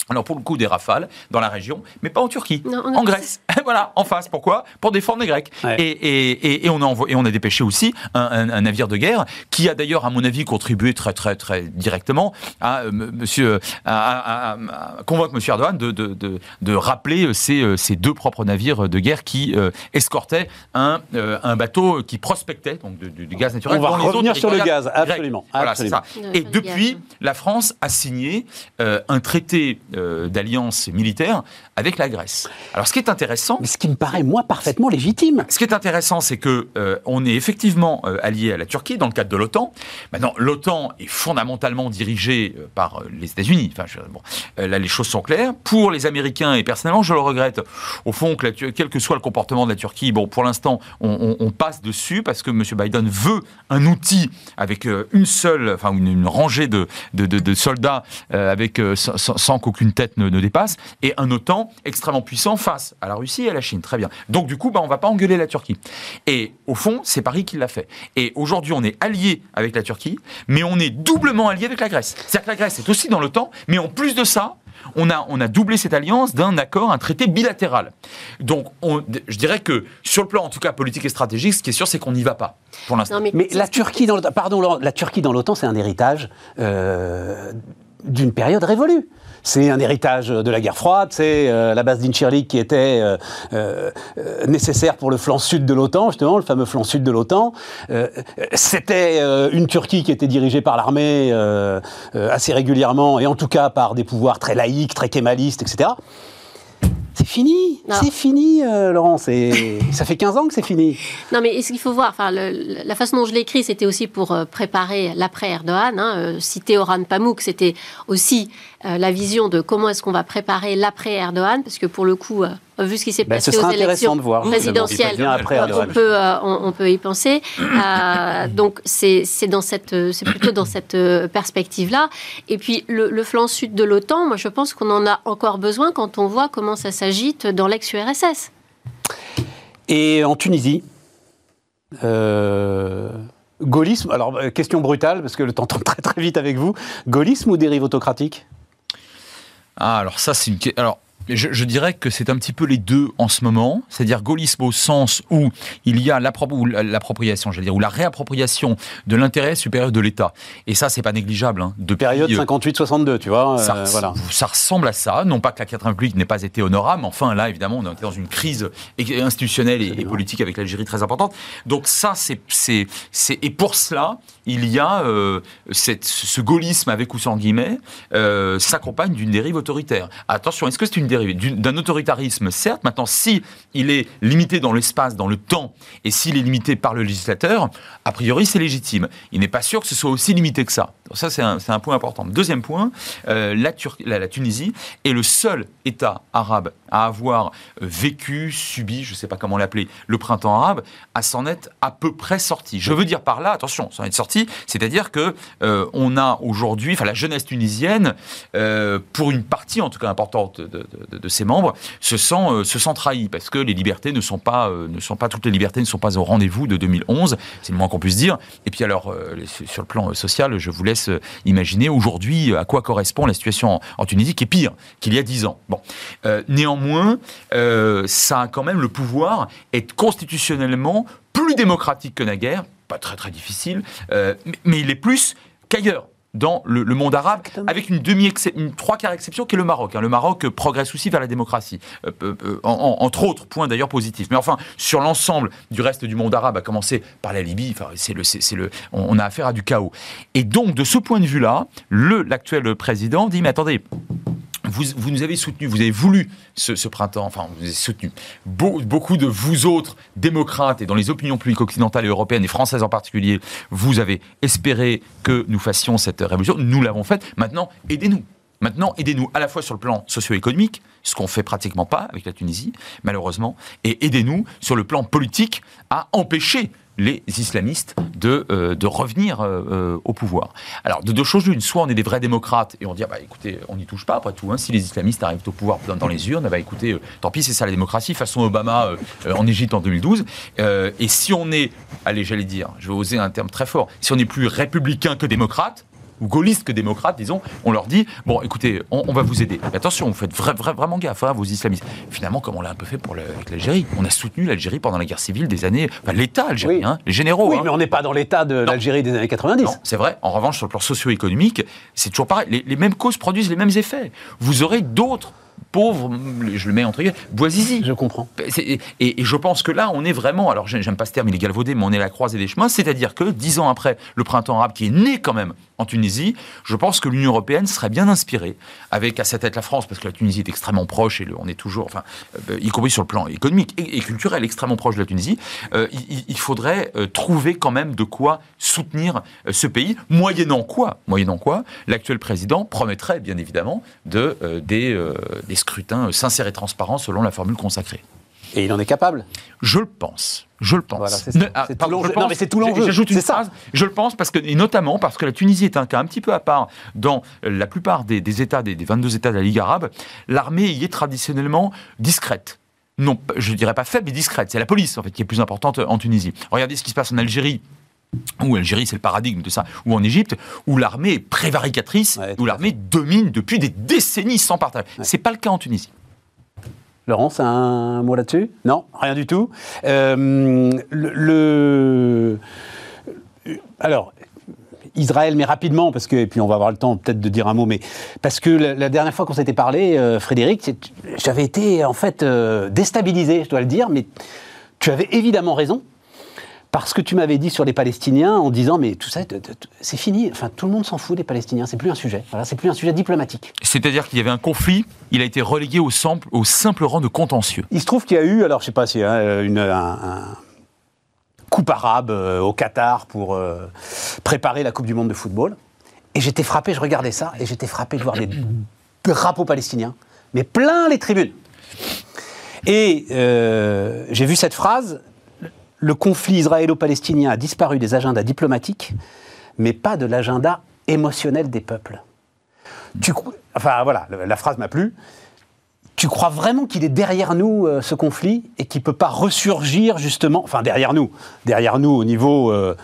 alors pour le coup des rafales dans la région, mais pas en Turquie, en Grèce. voilà, en face. Pourquoi? Pour défendre les Grecs. Et, et, et, on a envoyé, et on a dépêché aussi un, navire de guerre qui a d'ailleurs, à mon avis, contribué très très très directement à euh, Monsieur à, à, convaincre Monsieur Erdogan de, de, de, de rappeler ces, ces, deux propres navires de guerre qui euh, escortaient un, euh, un bateau qui prospectait donc du, gaz naturel. On va revenir sur le gaz, absolument. Voilà, Ça. Et depuis, la France a signé un traité euh, d'alliance militaire avec la Grèce. Alors, ce qui est intéressant, mais ce qui me paraît moi parfaitement légitime. Ce qui est intéressant, c'est que euh, on est effectivement euh, allié à la Turquie dans le cadre de l'OTAN. Maintenant, l'OTAN est fondamentalement dirigée par les États-Unis. Enfin, bon, là, les choses sont claires. Pour les Américains et personnellement, je le regrette. Au fond, que quel que soit le comportement de la Turquie, bon, pour l'instant, on, passe dessus parce que M. Biden veut un outil avec une seule, enfin une, rangée de, de, soldats avec sans, sans qu'aucune une tête ne, dépasse, et un OTAN extrêmement puissant face à la Russie et à la Chine. Très bien. Donc du coup, bah, on ne va pas engueuler la Turquie. Et au fond, c'est Paris qui l'a fait. Et aujourd'hui, on est allié avec la Turquie, mais on est doublement allié avec la Grèce. C'est-à-dire que la Grèce est aussi dans l'OTAN, mais en plus de ça, on a, on a doublé cette alliance d'un accord, un traité bilatéral. Donc, je dirais que sur le plan, en tout cas politique et stratégique, ce qui est sûr, c'est qu'on n'y va pas pour l'instant. Mais, la Turquie dans pardon, la Turquie dans l'OTAN, c'est un héritage euh, d'une période révolue. C'est un héritage de la guerre froide, c'est euh, la base d'Inchirlik qui était euh, euh, nécessaire pour le flanc sud de l'OTAN, justement, le fameux flanc sud de l'OTAN. C'était une Turquie qui était dirigée par l'armée assez régulièrement, et en tout cas par des pouvoirs très laïques, très kémalistes, etc. C'est fini, c'est fini, euh, Laurent. Ça fait 15 ans que c'est fini. Non, mais ce qu'il faut voir, enfin, la façon dont je l'ai écrit, c'était aussi pour préparer l'après Erdogan. Hein, citer Orhan Pamuk, c'était aussi la vision de comment est-ce qu'on va préparer l'après Erdogan, parce que pour le coup, vu ce qui s'est ben, passé aux élections présidentielles, on peut, on, peut y penser. donc c'est dans cette, c'est plutôt dans cette perspective-là. Et puis le, le, flanc sud de l'OTAN, moi je pense qu'on en a encore besoin quand on voit comment ça s'agit dans l'ex-URSS. Et en Tunisie euh, Gaullisme, alors euh, question brutale, parce que le temps tombe très très vite avec vous. Gaullisme ou dérive autocratique? Ah, alors ça, c'est une. Alors, je, dirais que c'est un petit peu les deux en ce moment, c'est-à-dire gaullisme au sens où il y a l'appropriation, j'allais dire, ou la réappropriation de l'intérêt supérieur de l'État. Et ça, c'est pas négligeable. Hein. Période 58-62, euh, tu vois. Ça, euh, voilà. ça ressemble à ça. Non pas que la 4 République n'ait pas été honorable, mais enfin là, évidemment, on est dans une crise institutionnelle et, politique avec l'Algérie très importante. Donc ça, c'est, et pour cela, il y a euh, cette, ce gaullisme avec ou sans guillemets s'accompagne d'une dérive autoritaire. Attention, est-ce que c'est une d'un autoritarisme, certes. Maintenant, si il est limité dans l'espace, dans le temps, et s'il est limité par le législateur, a priori, c'est légitime. Il n'est pas sûr que ce soit aussi limité que ça. ça, c'est un, point important. Deuxième point, euh, la, la, Tunisie est le seul État arabe à avoir euh, vécu, subi, je ne sais pas comment l'appeler, le printemps arabe, à s'en être à peu près sorti. Je veux dire par là, attention, s'en être sorti, c'est-à-dire que euh, on a aujourd'hui, enfin la jeunesse tunisienne, pour une partie en tout cas importante de, ses membres, se sent, euh, se sent trahie parce que les libertés ne sont pas, ne sont pas toutes les libertés ne sont pas au rendez-vous de 2011, c'est le moins qu'on puisse dire. Et puis alors sur le plan social, je vous laisse imaginer aujourd'hui à quoi correspond la situation en, Tunisie qui est pire qu'il y a dix ans. Bon, néanmoins, ça a quand même le pouvoir être constitutionnellement plus démocratique que naguère, pas très très difficile, euh, mais, il est plus qu'ailleurs dans le, monde arabe, avec une demi une trois quarts exception qui est le Maroc. Hein. Le Maroc progresse aussi vers la démocratie, euh, euh, entre autres points d'ailleurs positifs. Mais enfin, sur l'ensemble du reste du monde arabe, à commencer par la Libye, enfin, c'est le, c'est le, on a affaire à du chaos. Et donc, de ce point de vue-là, le l'actuel président dit mais attendez, vous, nous avez soutenu, vous avez voulu ce, printemps, enfin, vous avez soutenu beaucoup de vous autres démocrates et dans les opinions publiques occidentales et européennes et françaises en particulier, vous avez espéré que nous fassions cette révolution. Nous l'avons faite. Maintenant, aidez-nous. Maintenant, aidez-nous à la fois sur le plan socio-économique, ce qu'on fait pratiquement pas avec la Tunisie, malheureusement, et aidez-nous sur le plan politique à empêcher les islamistes de, euh, de revenir euh, euh, au pouvoir. Alors, de deux choses l'une, soit on est des vrais démocrates et on dit, ah bah écoutez, on n'y touche pas après tout, hein. si les islamistes arrivent au pouvoir dans, les urnes, bah écoutez, tant pis, c'est ça la démocratie, façon Obama en Égypte en 2012. et si on est, allez, j'allais dire, je vais oser un terme très fort, si on est plus républicain que démocrate, ou gaullistes que démocrates, disons, on leur dit bon, écoutez, on, va vous aider. Mais attention, vous faites vraiment gaffe, hein, vos islamistes. Finalement, comme on l'a un peu fait pour avec l'Algérie, on a soutenu l'Algérie pendant la guerre civile des années, enfin, l'État algérien, les généraux. Oui, hein. mais on n'est pas dans l'État de l'Algérie des années 90. c'est vrai. En revanche, sur le plan socio-économique, c'est toujours pareil. Les, les mêmes causes produisent les mêmes effets. Vous aurez d'autres pauvre, je le mets entre guillemets, boisizi. Je comprends. Et, et, je pense que là, on est vraiment, alors j'aime pas ce terme, il est galvaudé, mais on est à la croisée des chemins, c'est-à-dire que dix ans après le printemps arabe, qui est né quand même en Tunisie, je pense que l'Union européenne serait bien inspirée, avec à sa tête la France, parce que la Tunisie est extrêmement proche, et on est toujours, enfin, euh, y compris sur le plan économique et, culturel, extrêmement proche de la Tunisie, euh, il, faudrait euh, trouver quand même de quoi soutenir ce pays, moyennant quoi Moyennant quoi L'actuel président promettrait, bien évidemment, de, des, des scrutin sincère et transparent selon la formule consacrée. Et il en est capable Je le pense. Je le pense. c'est tout l'enjeu. Non, mais c'est tout l'enjeu. J'ajoute une phrase. Je le pense parce que, et notamment parce que la Tunisie est un cas un petit peu à part dans la plupart des, États, des, 22 États de la Ligue arabe. L'armée y est traditionnellement discrète non, je dirais pas faible, mais discrète. C'est la police, en fait, qui est plus importante en Tunisie. Regardez ce qui se passe en Algérie où Algérie, c'est le paradigme de ça, ou en Égypte, où l'armée est prévaricatrice, où l'armée domine depuis des décennies sans partage. Ce C'est pas le cas en Tunisie. Laurence, un mot là-dessus? Non, rien du tout. Euh, le, alors, Israël, mais rapidement, parce que, et puis on va avoir le temps peut-être de dire un mot, mais parce que la, dernière fois qu'on s'était parlé, euh, Frédéric, j'avais été en fait euh, déstabilisé, je dois le dire, mais tu avais évidemment raison parce que tu m'avais dit sur les Palestiniens en disant mais tout ça c'est fini, enfin tout le monde s'en fout des Palestiniens, c'est plus un sujet, voilà, c'est plus un sujet diplomatique. C'est-à-dire qu'il y avait un conflit, il a été relégué au simple, au simple rang de contentieux. Il se trouve qu'il y a eu, alors je sais pas si hein, une, un, coupe arabe euh, au Qatar pour euh, préparer la Coupe du Monde de football, et j'étais frappé, je regardais ça et j'étais frappé de voir des drapeaux palestiniens, mais plein les tribunes. Et euh, j'ai vu cette phrase le conflit israélo-palestinien a disparu des agendas diplomatiques, mais pas de l'agenda émotionnel des peuples. Tu, enfin voilà, la phrase m'a plu. Tu crois vraiment qu'il est derrière nous euh, ce conflit et qu'il ne peut pas ressurgir justement, enfin derrière nous, derrière nous au niveau euh,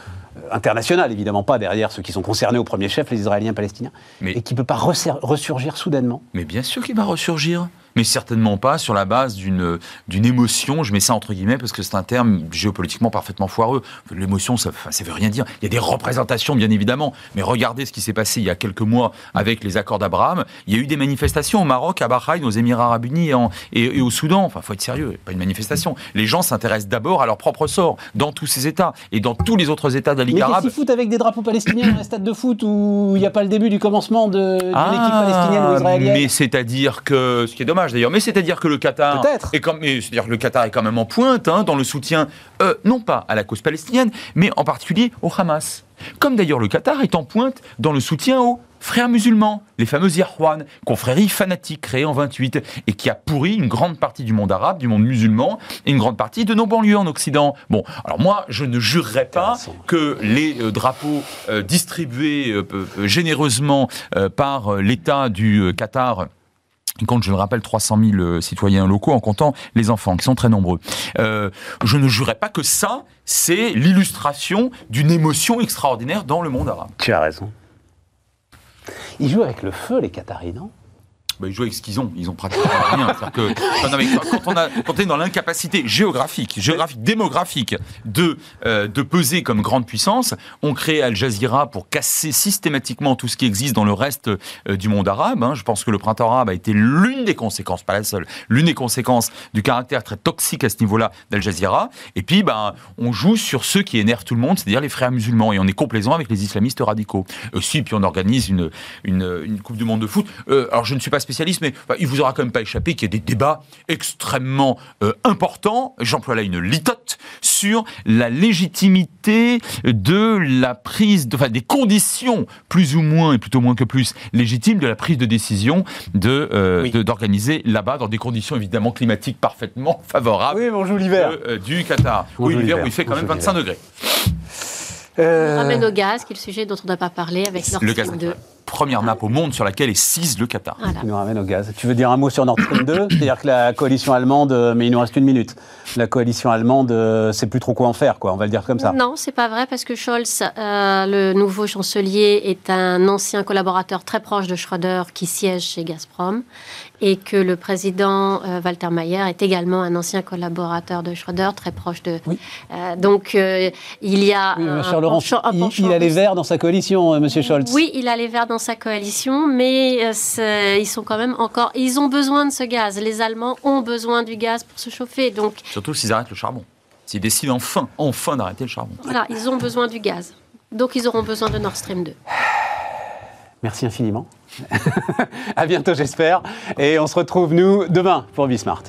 international, évidemment pas derrière ceux qui sont concernés au premier chef, les Israéliens palestiniens, et qui ne peut pas ressurgir soudainement? Mais bien sûr qu'il va ressurgir mais certainement pas sur la base d'une d'une émotion. Je mets ça entre guillemets parce que c'est un terme géopolitiquement parfaitement foireux. L'émotion, ça, ça veut rien dire. Il y a des représentations, bien évidemment, mais regardez ce qui s'est passé il y a quelques mois avec les accords d'Abraham. Il y a eu des manifestations au Maroc, à Bahreïn, aux Émirats Arabes Unis et, au Soudan. Enfin, faut être sérieux, pas une manifestation. Les gens s'intéressent d'abord à leur propre sort dans tous ces États et dans tous les autres États de la Ligue arabe. Mais foot avec des drapeaux palestiniens dans un stade de foot où il n'y a pas le début du commencement d'une équipe ah, palestinienne ou israélienne? Mais c'est-à-dire que ce qui est dommage d'ailleurs, mais c'est-à-dire que le Qatar est comme, c'est-à-dire le Qatar est quand même en pointe hein, dans le soutien, euh, non pas à la cause palestinienne, mais en particulier au Hamas. Comme d'ailleurs le Qatar est en pointe dans le soutien aux frères musulmans, les fameux Irwan, confrérie fanatique créée en 28 et qui a pourri une grande partie du monde arabe, du monde musulman et une grande partie de nos banlieues en Occident. Bon, alors moi, je ne jurerais pas que les euh, drapeaux euh, distribués généreusement par l'État du Qatar il compte, je le rappelle, 300 000 euh, citoyens locaux en comptant les enfants, qui sont très nombreux. Euh, je ne jurerais pas que ça, c'est l'illustration d'une émotion extraordinaire dans le monde arabe. Tu as raison. Ils jouent avec le feu, les Qataris, non? Bah, ils jouent avec ce qu'ils ont. Ils ont pratiquement rien. Quand, on est dans l'incapacité géographique, géographique, démographique de, euh, de peser comme grande puissance, on crée Al Jazeera pour casser systématiquement tout ce qui existe dans le reste euh, du monde arabe. Hein. Je pense que le printemps arabe a été l'une des conséquences, pas la seule, l'une des conséquences du caractère très toxique à ce niveau-là d'Al Jazeera. Et puis, ben, on joue sur ceux qui énervent tout le monde, c'est-à-dire les frères musulmans. Et on est complaisant avec les islamistes radicaux. Euh, si, puis on organise une, une, une Coupe du Monde de foot. alors, je ne suis pas spécialiste, mais il vous aura quand même pas échappé qu'il y a des débats extrêmement euh, importants, j'emploie là une litote, sur la légitimité de la prise, de, enfin des conditions plus ou moins, et plutôt moins que plus, légitimes de la prise de décision de, euh, d'organiser là-bas dans des conditions évidemment climatiques parfaitement favorables oui, bonjour, l'hiver. Euh, du Qatar. oui, l'hiver où il fait quand même 25 degrés. On ramène au gaz, qui est le sujet dont on n'a pas parlé avec Nord Stream 2 première nappe au monde sur laquelle est cise le Qatar. Voilà. nous ramène au gaz. Tu veux dire un mot sur Nord Stream 2 C'est-à-dire que la coalition allemande, mais il nous reste une minute, la coalition allemande euh, sait plus trop quoi en faire, quoi. on va le dire comme ça. Non, c'est pas vrai, parce que Scholz, euh, le nouveau chancelier, est un ancien collaborateur très proche de Schröder qui siège chez Gazprom, et que le président euh, Walter Mayer est également un ancien collaborateur de Schröder, très proche de... Oui. donc il y a... Oui, un, Laurent, il, il, a les verts dans sa coalition, Monsieur Scholz. Oui, il a les verts dans sa coalition, mais euh, ils sont quand même encore. Ils ont besoin de ce gaz. Les Allemands ont besoin du gaz pour se chauffer. Donc surtout s'ils arrêtent le charbon. S'ils décident enfin, enfin d'arrêter le charbon. Voilà, ils ont besoin du gaz. Donc ils auront besoin de Nord Stream 2. Merci infiniment. à bientôt, j'espère. Et on se retrouve, nous, demain pour Bismart.